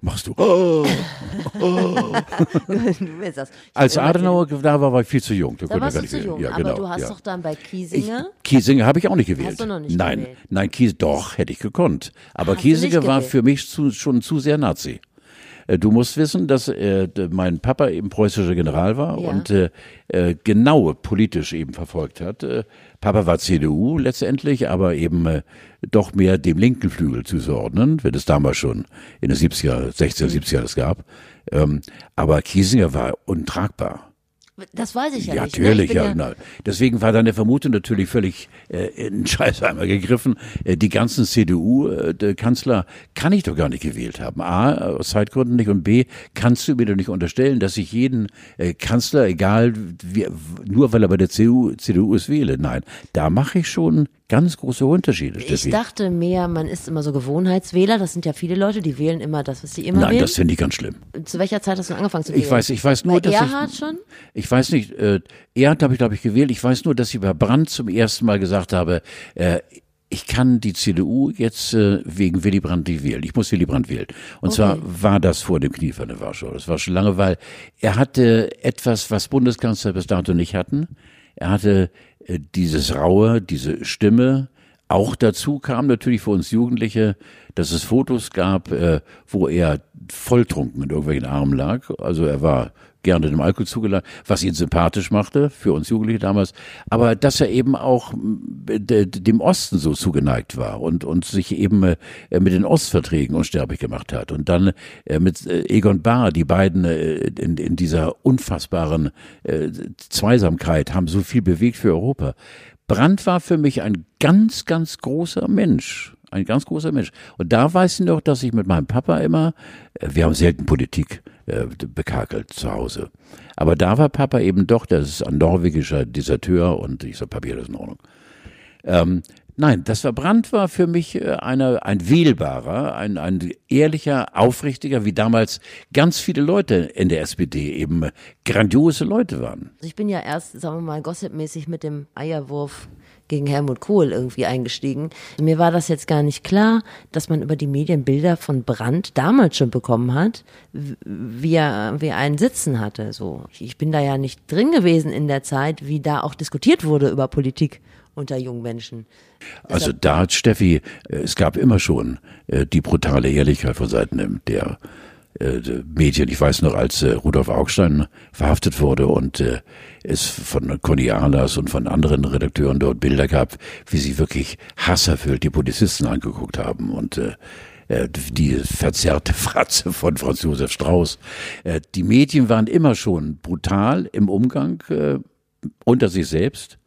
S1: Machst du. *laughs*
S2: du willst das. Ich
S1: Als Adenauer da war, war ich viel zu jung.
S2: Da warst du zu jung,
S1: ja,
S2: aber
S1: genau,
S2: du hast
S1: ja.
S2: doch dann bei
S1: Ich,
S2: Kiesinger.
S1: Kiesinger habe ich auch nicht gewählt.
S2: du noch nicht
S1: nein,
S2: gewählt?
S1: nein, Kies, doch, hätte ich gekonnt. Aber
S2: Hast
S1: Kiesinger war für mich zu, schon zu sehr Nazi. Äh, Du musst wissen, dass äh, mein Papa eben preußischer General war
S2: Ja.
S1: und äh, äh, genau politisch eben verfolgt hat. Äh, Papa war CDU letztendlich, aber eben äh, doch mehr dem linken Flügel zuzuordnen, wenn es damals schon in den 70er, 60er, 70er das gab. Ähm, aber Kiesinger war untragbar.
S2: Das weiß ich ja,
S1: Ja,
S2: nicht. ne?
S1: natürlich,
S2: Ich bin
S1: ja. Na, deswegen war deine Vermutung natürlich völlig äh, in den Scheißheimer gegriffen. Äh, die ganzen CDU-Kanzler kann ich doch gar nicht gewählt haben. A, aus Zeitgründen nicht und B, kannst du mir doch nicht unterstellen, dass ich jeden äh, Kanzler, egal wie, nur weil er bei der CDU, CDU ist, wähle. Nein, da mache ich schon ganz große Unterschiede.
S2: Ich
S1: Steffi.
S2: dachte mehr, man ist immer so Gewohnheitswähler. Das sind ja viele Leute, die wählen immer das, was sie immer
S1: Nein,
S2: wählen.
S1: das finde ich ganz schlimm.
S2: Zu welcher Zeit hast du angefangen zu wählen?
S1: Ich weiß, ich weiß nur,
S2: Bei
S1: dass
S2: Erhard
S1: ich,
S2: schon?
S1: Ich weiß nicht, äh, Erhard habe ich, glaube ich, gewählt. Ich weiß nur, dass ich bei Brandt zum ersten Mal gesagt habe, äh, ich kann die CDU jetzt äh, wegen Willy Brandt nicht wählen. Ich muss Willy Brandt wählen. Und zwar war das vor dem Kniefall in Warschau. Das war schon lange, weil er hatte etwas, was Bundeskanzler bis dato nicht hatten. Er hatte dieses Raue, diese Stimme. Auch dazu kam natürlich für uns Jugendliche, dass es Fotos gab, äh, wo er volltrunken in irgendwelchen Armen lag. Also er war gerne dem Alkohol zugeladen, was ihn sympathisch machte, für uns Jugendliche damals, aber dass er eben auch dem Osten so zugeneigt war und, und sich eben äh, mit den Ostverträgen unsterblich gemacht hat. Und dann äh, mit äh, Egon Bahr, die beiden in, in dieser unfassbaren Zweisamkeit haben so viel bewegt für Europa. Brandt war für mich ein ganz, ganz großer Mensch. Ein ganz großer Mensch. Und da weiß ich noch, dass ich mit meinem Papa immer, wir haben selten Politik äh, bekakelt zu Hause. Aber da war Papa eben doch, das ist ein norwegischer Deserteur und ich sag, Papier, ist in Ordnung. Ähm, nein, das war Brandt war für mich äh, eine, ein wählbarer, ein, ein ehrlicher, aufrichtiger, wie damals ganz viele Leute in der SPD eben äh, grandiose Leute waren.
S2: Also ich bin ja erst, sagen wir mal, gossipmäßig mit dem Eierwurf gegen Helmut Kohl irgendwie eingestiegen. Mir war das jetzt gar nicht klar, dass man über die Medien Bilder von Brandt damals schon bekommen hat, wie er, wie er einen Sitzen hatte. So, ich bin da ja nicht drin gewesen in der Zeit, wie da auch diskutiert wurde über Politik unter jungen Menschen.
S1: Also da hat Steffi, äh, es gab immer schon äh, die brutale Ehrlichkeit von Seiten der, äh, Medien. Ich weiß noch, als äh, Rudolf Augstein verhaftet wurde und äh, es von Conny Ahlers und von anderen Redakteuren dort Bilder gab, wie sie wirklich hasserfüllt die Polizisten angeguckt haben und äh, äh, die verzerrte *laughs* Fratze von Franz Josef Strauß. Äh, Die Medien waren immer schon brutal im Umgang äh, unter sich selbst,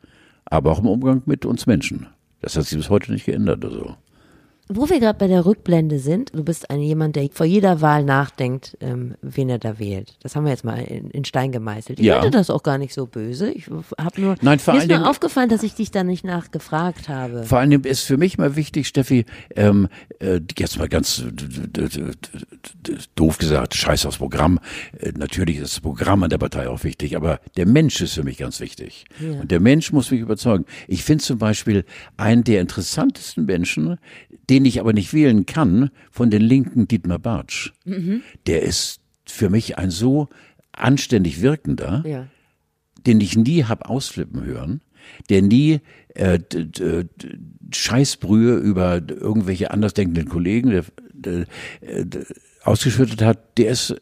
S1: aber auch im Umgang mit uns Menschen. Das hat sich bis heute nicht geändert. Also.
S2: Wo wir gerade bei der Rückblende sind, du bist ein jemand, der vor jeder Wahl nachdenkt, ähm, wen er da wählt. Das haben wir jetzt mal in, in Stein gemeißelt. Ich
S1: Ja.
S2: finde das auch gar nicht so böse. Ich habe nur,
S1: Nein, vor
S2: mir ist
S1: Dingen-
S2: aufgefallen, dass ich dich da nicht nachgefragt habe.
S1: Vor allem ist für mich mal wichtig, Steffi, ähm, äh, jetzt mal ganz d- doof gesagt, scheiß aufs Programm. Äh, natürlich ist das Programm an der Partei auch wichtig, aber der Mensch ist für mich ganz wichtig. Und der Mensch muss mich überzeugen. Ich finde zum Beispiel einen der interessantesten Menschen, den ich aber nicht wählen kann, von den Linken Dietmar Bartsch. Der ist für mich ein so anständig wirkender,
S2: Ja.
S1: den ich nie hab ausflippen hören, der nie äh, Scheißbrühe über irgendwelche andersdenkenden Kollegen der, der, äh, d- ausgeschüttet hat, der ist,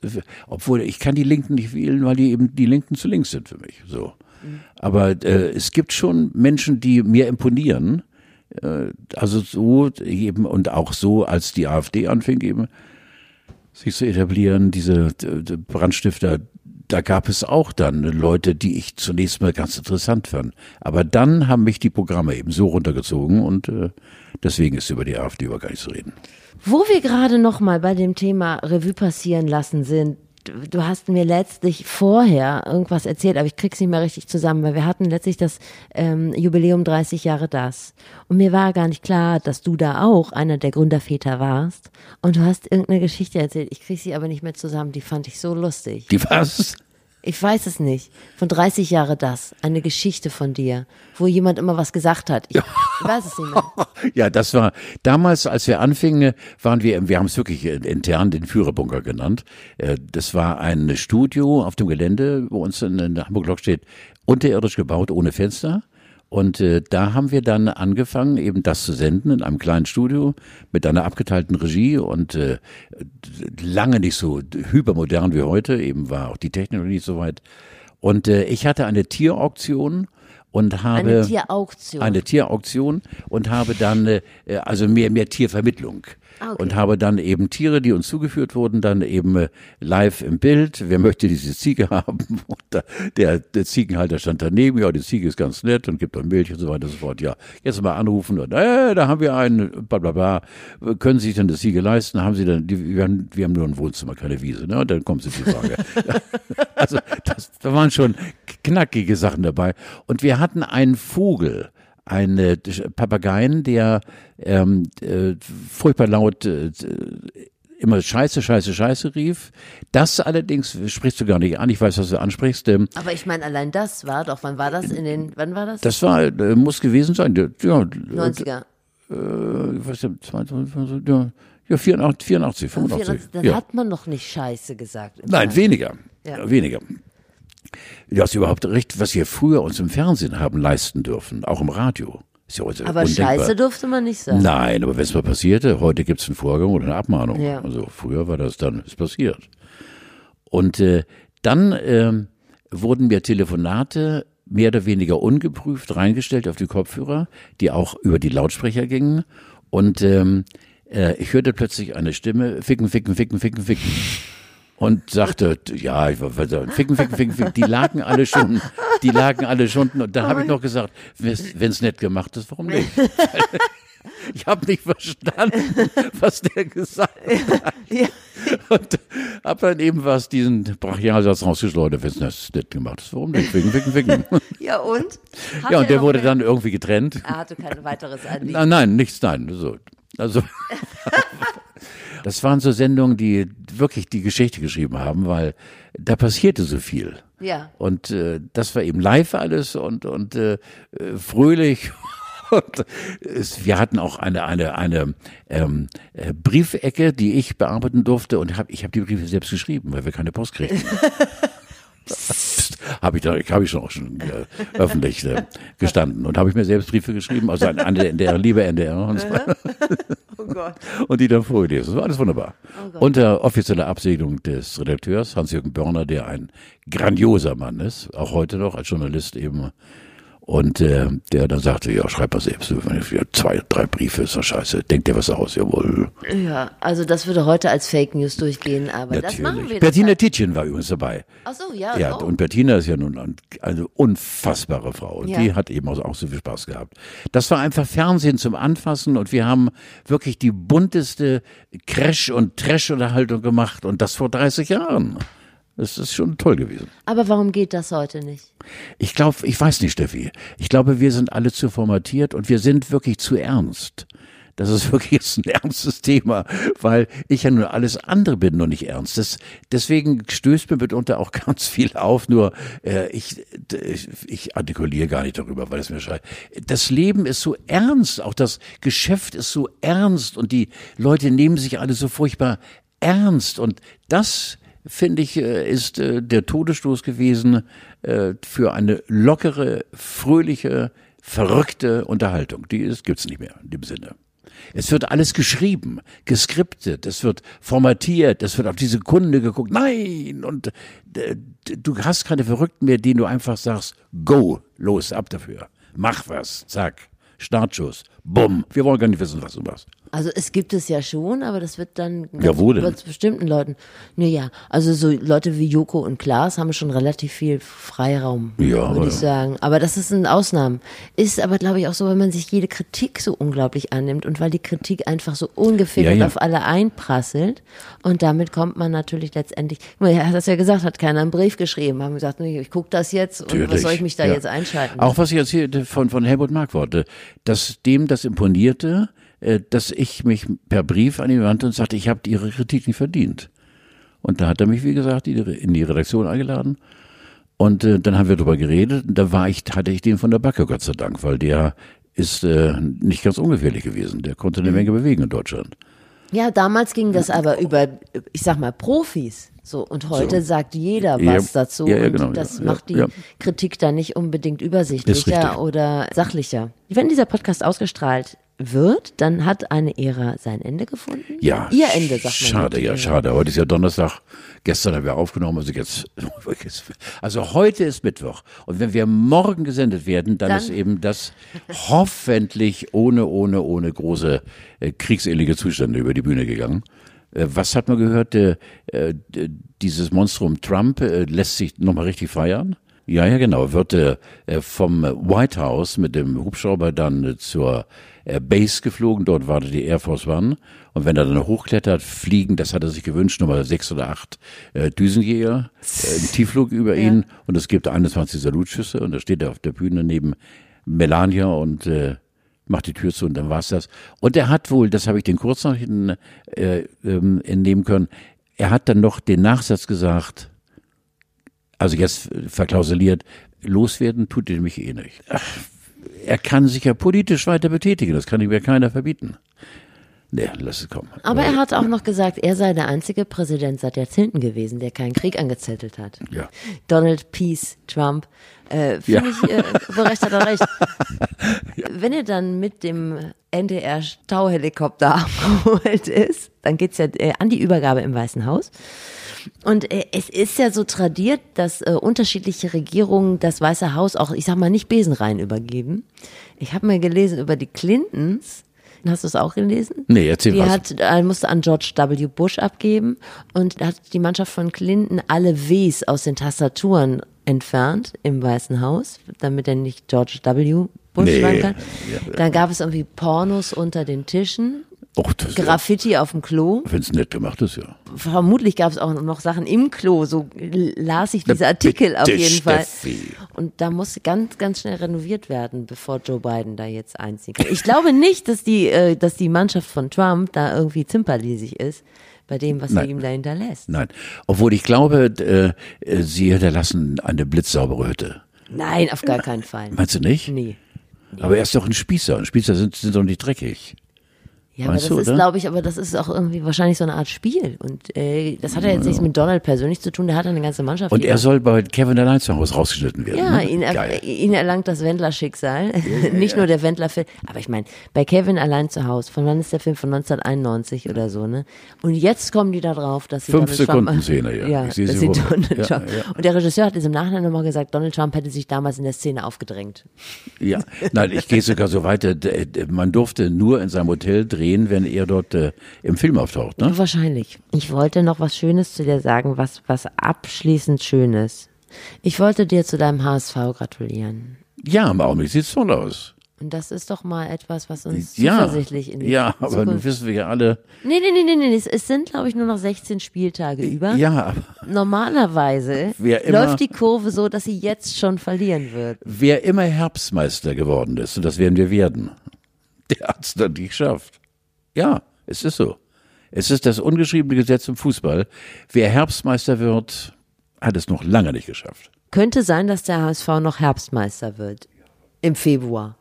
S1: obwohl ich kann die Linken nicht wählen, weil die eben die Linken zu links sind für mich. So. Aber äh, es gibt schon Menschen, die mir imponieren. Äh, also so eben und auch so, als die AfD anfing eben sich zu etablieren, diese d- Brandstifter, da gab es auch dann Leute, die ich zunächst mal ganz interessant fand. Aber dann haben mich die Programme eben so runtergezogen und äh, deswegen ist über die AfD über gar nicht zu reden.
S2: Wo wir gerade noch mal bei dem Thema Revue passieren lassen sind, du, hast mir letztlich vorher irgendwas erzählt, aber ich krieg's nicht mehr richtig zusammen, weil wir hatten letztlich das ähm, Jubiläum 30 Jahre das. Und mir war gar nicht klar, dass du da auch einer der Gründerväter warst. Und du hast irgendeine Geschichte erzählt. Ich krieg sie aber nicht mehr zusammen. Die fand ich so lustig.
S1: Die was?
S2: Ich weiß es nicht. Von 30 Jahre das. Eine Geschichte von dir, wo jemand immer was gesagt hat. Ich, ich *laughs* weiß es nicht mehr.
S1: Ja, das war damals, als wir anfingen, waren wir, wir haben es wirklich intern den Führerbunker genannt. Äh, Das war ein Studio auf dem Gelände, wo uns in der Hamburg Lok steht, unterirdisch gebaut, ohne Fenster. Und äh, da haben wir dann angefangen, eben das zu senden in einem kleinen Studio mit einer abgeteilten Regie und äh, lange nicht so hypermodern wie heute, eben war auch die Technik nicht so weit. Und äh, ich hatte eine Tierauktion und habe
S2: Eine Tierauktion.
S1: eine Tierauktion und habe dann äh, also mehr mehr Tiervermittlung
S2: Ah, okay.
S1: und habe dann eben Tiere, die uns zugeführt wurden, dann eben äh, live im Bild. Wer möchte diese Ziege *laughs* haben? Und da, der, der Ziegenhalter stand daneben. Ja, die Ziege ist ganz nett und gibt dann Milch und so weiter und so fort. Ja, jetzt mal anrufen und äh, da haben wir einen. Bla bla bla. Können Sie sich denn das Ziege leisten? Haben Sie dann? Die, wir, haben, wir haben nur ein Wohnzimmer, keine Wiese. Ne? Und dann kommt sie die Frage. *laughs* also das, da waren schon knackige Sachen dabei. Und wir hatten einen Vogel, einen Papageien, der ähm, äh, furchtbar laut äh, immer Scheiße, Scheiße, Scheiße rief. Das allerdings sprichst du gar nicht an. Ich weiß, was du ansprichst. Ähm,
S2: Aber ich meine, allein das war doch, wann war das in den, wann war das?
S1: das war, äh, muss gewesen sein. Ja,
S2: 90er.
S1: äh, ich weiß nicht, 22, ja, ja 84, 84 85.
S2: 84, dann
S1: ja.
S2: hat man noch nicht Scheiße gesagt.
S1: Nein,
S2: Fernsehen.
S1: weniger.
S2: Ja.
S1: Weniger. Du hast überhaupt recht, was wir früher uns im Fernsehen haben leisten dürfen, auch im Radio. Ist ja heute
S2: Aber
S1: undenkbar.
S2: Scheiße durfte man nicht sagen.
S1: Nein, aber wenn es mal passierte, heute gibt es einen Vorgang oder eine Abmahnung.
S2: Ja.
S1: Also früher war das dann, ist passiert. Und äh, dann ähm, wurden mir Telefonate mehr oder weniger ungeprüft reingestellt auf die Kopfhörer, die auch über die Lautsprecher gingen. Und ähm, äh, ich hörte plötzlich eine Stimme, ficken, ficken, ficken, ficken, ficken. Und sagte, ja, ich war, ficken, ficken, ficken, ficken. Die lagen alle schon, die lagen alle schon. Und dann habe ich noch gesagt, wenn es nett gemacht ist, warum nicht? *laughs* Ich habe nicht verstanden, was der gesagt hat.
S2: Ja.
S1: Und habe dann eben was diesen Brachialsatz rausgeschleudert, wenn es nett gemacht ist. Warum nicht? Ficken, ficken, ficken.
S2: Ja, und? Hat
S1: Ja, und der wurde
S2: mehr-
S1: dann irgendwie getrennt.
S2: Er hatte kein weiteres Anliegen.
S1: Nein, nein, nichts, nein. So, also, *laughs* das waren so Sendungen, die wirklich die Geschichte geschrieben haben, weil da passierte so viel.
S2: Ja.
S1: Und äh, das war eben live alles und, und äh, fröhlich. *laughs* Und es, wir hatten auch eine, eine, eine ähm, äh, Briefecke, die ich bearbeiten durfte und hab, ich habe die Briefe selbst geschrieben, weil wir keine Post kriegten. *laughs* habe ich da, habe ich schon auch schon äh, öffentlich äh, gestanden und habe ich mir selbst Briefe geschrieben, also an, an der NDR, liebe NDR und so. *laughs*
S2: Oh Gott.
S1: und die dann vorgelesen. Das war alles wunderbar. Unter offizieller Absegnung des Redakteurs Hans-Jürgen Börner, der ein grandioser Mann ist, auch heute noch als Journalist eben. Und äh, der dann sagte, ja, schreib mal selbst, wenn ich wieder zwei, drei Briefe ist doch scheiße, denk dir was aus, jawohl.
S2: Ja, also das würde heute als Fake News durchgehen, aber das machen wir.
S1: Natürlich. Bettina
S2: halt.
S1: Tietjen war übrigens dabei.
S2: Ach so, ja.
S1: Ja,
S2: oh.
S1: und Bettina ist ja nun ein- eine unfassbare Frau. Und
S2: Ja.
S1: die hat eben auch, auch so viel Spaß gehabt. Das war einfach Fernsehen zum Anfassen und wir haben wirklich die bunteste Crash- und Trash-Unterhaltung gemacht und das vor 30 Jahren. Das ist schon toll gewesen.
S2: aber warum geht das heute nicht?
S1: Ich glaube, ich weiß nicht, Steffi. Ich glaube, wir sind alle zu formatiert und wir sind wirklich zu ernst. Das ist *laughs* wirklich jetzt ein ernstes Thema, weil ich ja nur alles andere bin und nicht ernst. Das, deswegen stößt mir mitunter auch *laughs* ganz viel auf, nur äh, ich, ich, ich artikuliere gar nicht darüber, weil es mir scheint. Das Leben ist so ernst, auch das Geschäft ist so ernst und die Leute nehmen sich alle so furchtbar ernst und das finde ich, äh, ist äh, der Todesstoß gewesen äh, für eine lockere, fröhliche, verrückte Unterhaltung. Die ist, gibt's nicht mehr in dem Sinne. Es wird alles geschrieben, geskriptet, es wird formatiert, es wird auf die Sekunde geguckt. Nein! Und du hast keine Verrückten mehr, denen du einfach sagst, go, los, ab dafür. Mach was, zack, Startschuss, bumm. Wir wollen gar nicht wissen, was du machst.
S2: Also es gibt es ja schon, aber das wird dann
S1: Ja, wo denn?
S2: bestimmten Leuten. Naja, also so Leute wie Joko und Klaas haben schon relativ viel Freiraum,
S1: Ja,
S2: würde ich sagen. Aber das ist ein Ausnahmen. Ist aber, glaube ich, auch so, wenn man sich jede Kritik so unglaublich annimmt und weil die Kritik einfach so ungefiltert
S1: Ja, ja.
S2: auf alle einprasselt. Und damit kommt man natürlich letztendlich, er hat das ja gesagt, hat keiner einen Brief geschrieben, haben gesagt, nee, ich gucke das jetzt und was
S1: Natürlich.
S2: soll ich mich da
S1: Ja.
S2: jetzt einschalten?
S1: Auch was ich erzählte von, von Helmut Markwort, dass dem das imponierte, dass ich mich per Brief an ihn wandte und sagte, ich habe Ihre Kritik nicht verdient. Und da hat er mich, wie gesagt, in die- Redaktion eingeladen. Und äh, dann haben wir darüber geredet. Und da war ich, hatte ich den von der Backe, Gott sei Dank, weil der ist äh, nicht ganz ungefährlich gewesen. Der konnte
S2: Mhm.
S1: eine Menge bewegen in Deutschland.
S2: Ja, damals ging das aber über, ich sag mal, Profis. So, und heute
S1: So.
S2: sagt jeder
S1: Ja,
S2: was dazu.
S1: ja, ja,
S2: und
S1: genau,
S2: das
S1: ja,
S2: macht
S1: ja,
S2: die
S1: ja.
S2: Kritik dann nicht unbedingt übersichtlicher oder sachlicher. Wenn dieser Podcast ausgestrahlt wird, dann hat eine Ära sein Ende gefunden.
S1: Ja.
S2: Ihr Ende, sagt man.
S1: Schade, ja,
S2: Ära.
S1: schade. Heute ist ja Donnerstag. Gestern haben wir aufgenommen, also jetzt, *laughs* also heute ist Mittwoch. Und wenn wir morgen gesendet werden, dann,
S2: Dann-
S1: ist eben das hoffentlich ohne, ohne, ohne große äh, kriegselige Zustände über die Bühne gegangen. Äh, was hat man gehört? Äh, äh, dieses Monstrum Trump äh, lässt sich nochmal richtig feiern? Ja, ja, genau. Wird äh, äh, vom White House mit dem Hubschrauber dann äh, zur äh, Base geflogen. Dort wartet die Air Force One. Und wenn er dann hochklettert, fliegen, das hat er sich gewünscht, Nummer sechs oder acht äh, Düsenjäger, äh, ein Tiefflug über ihn. Und es gibt 21 Salutschüsse. Und da steht er auf der Bühne neben Melania und äh, macht die Tür zu und dann war's das. Und er hat wohl, das habe ich den Kurznachrichten äh, ähm, entnehmen können, er hat dann noch den Nachsatz gesagt, also jetzt verklausuliert, loswerden tut er mich eh nicht. Ach, er kann sich ja politisch weiter betätigen, das kann ihm ja keiner verbieten. Nee, lass es kommen.
S2: Aber er hat auch noch gesagt, er sei der einzige Präsident seit Jahrzehnten gewesen, der keinen Krieg angezettelt hat.
S1: Ja.
S2: Donald Peace Trump. Äh, Finde
S1: Ja.
S2: ich, äh, recht hat er recht. Wenn er dann mit dem NDR Stauhelikopter *laughs* abgeholt ist, dann geht's ja äh, an die Übergabe im Weißen Haus. Und äh, es ist ja so tradiert, dass äh, unterschiedliche Regierungen das Weiße Haus auch, ich sag mal, nicht besenrein übergeben. Ich habe mal gelesen über die Clintons. Hast du es auch gelesen?
S1: Nee, erzähl
S2: die
S1: was.
S2: Hat, äh, musste an George W. Bush abgeben und da hat die Mannschaft von Clinton alle Ws aus den Tastaturen entfernt im Weißen Haus, damit er nicht George W. Bush
S1: Nee.
S2: schreiben kann.
S1: Ja.
S2: Dann gab es irgendwie Pornos unter den Tischen,
S1: Och, ja,
S2: Graffiti auf dem Klo.
S1: wenn es nett gemacht ist, ja.
S2: Vermutlich gab es auch noch Sachen im Klo, so las ich diese Artikel auf jeden Fall.
S1: Steffi.
S2: Und da muss ganz, ganz schnell renoviert werden, bevor Joe Biden da jetzt einziehen kann. Ich glaube nicht, dass die, äh, dass die Mannschaft von Trump da irgendwie zimperlisig ist bei dem, was
S1: Nein.
S2: sie ihm da hinterlässt.
S1: Nein. Obwohl ich glaube, äh, äh, sie hinterlassen eine blitzsaubere Hütte.
S2: Nein, auf gar keinen Fall.
S1: Meinst du nicht?
S2: Nee.
S1: Aber er ist doch ein Spießer. Und Spießer sind, sind doch nicht dreckig.
S2: Ja, aber
S1: Meinst
S2: das
S1: du,
S2: ist, glaube ich, aber das ist auch irgendwie wahrscheinlich so eine Art Spiel. Und äh, das hat ja jetzt nichts mit Donald persönlich zu tun, der hat eine ganze Mannschaft.
S1: Und er soll bei Kevin allein zu Hause rausgeschnitten werden.
S2: Ja,
S1: ne?
S2: ihn, er, ihn erlangt das Wendler-Schicksal. *laughs* Nicht nur der Wendler-Film. Aber ich meine, bei Kevin allein zu Hause, von wann ist der Film? Von 1991 oder so, ne? Und jetzt kommen die da drauf, dass sie
S1: Fünf
S2: Donald Trump,
S1: Sekunden Szene, ja.
S2: ja
S1: Ich sehe sie.
S2: Donald
S1: Ja,
S2: Trump.
S1: ja.
S2: Und der Regisseur hat es im Nachhinein nochmal gesagt, Donald Trump hätte sich damals in der Szene aufgedrängt.
S1: Ja, nein, ich gehe sogar so weiter. Man durfte nur in seinem Hotel drehen, wenn er dort äh, im Film auftaucht. Ne?
S2: Wahrscheinlich. Ich wollte noch was Schönes zu dir sagen, was, was abschließend Schönes. Ich wollte dir zu deinem HSV gratulieren.
S1: Ja, im Augenblick sieht's toll aus.
S2: Und das ist doch mal etwas, was uns
S1: Ja,
S2: zuversichtlich in die
S1: ja, aber nun
S2: Zukunft
S1: wissen wir ja alle.
S2: Nee, nee, nee, nee, nee. Es, es sind, glaube ich, nur noch 16 Spieltage über.
S1: Ja, aber
S2: Normalerweise *laughs*
S1: Wer immer-
S2: läuft die Kurve so, dass sie jetzt schon verlieren wird.
S1: wer immer Herbstmeister geworden ist, und das werden wir werden, *laughs* der hat's dann nicht geschafft. Ja, es ist so. Es ist das ungeschriebene Gesetz im Fußball. Wer Herbstmeister wird, hat es noch lange nicht geschafft.
S2: Könnte sein, dass der HSV noch Herbstmeister wird. Im Februar.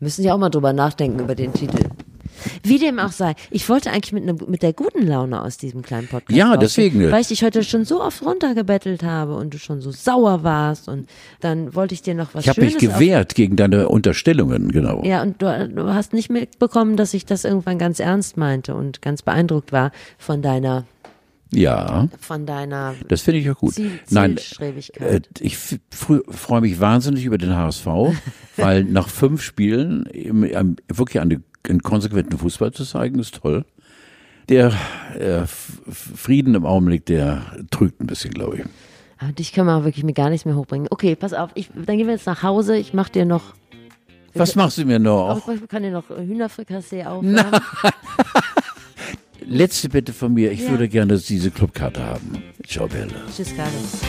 S2: Müssen ja auch mal drüber nachdenken über den Titel. Wie dem auch sei. Ich wollte eigentlich mit, ne, mit der guten Laune aus diesem kleinen Podcast.
S1: Ja, deswegen.
S2: Weil ich dich heute schon so oft runtergebettelt habe und du schon so sauer warst und dann wollte ich dir noch was
S1: Ich habe mich gewehrt gegen deine Unterstellungen, genau.
S2: Ja, und du, du hast nicht mitbekommen, dass ich das irgendwann ganz ernst meinte und ganz beeindruckt war von deiner,
S1: Ja,
S2: von deiner
S1: das finde ich auch gut.
S2: Ziel,
S1: Nein, äh, ich freue mich wahnsinnig über den HSV, *laughs* weil nach fünf Spielen im, ähm, wirklich eine einen konsequenten Fußball zu zeigen, ist toll. Der äh, Frieden im Augenblick, der trügt ein bisschen, glaube ich.
S2: Aber dich können wir wirklich mit gar nichts mehr hochbringen. Okay, pass auf, ich, dann gehen wir jetzt nach Hause. Ich mache dir noch.
S1: Was machst du mir noch?
S2: Ich kann dir noch Hühnerfrikassee aufmachen. *laughs*
S1: Letzte Bitte von mir. Ich ja. würde gerne diese Clubkarte haben. Ciao, Bella.
S2: Tschüss, Carlos.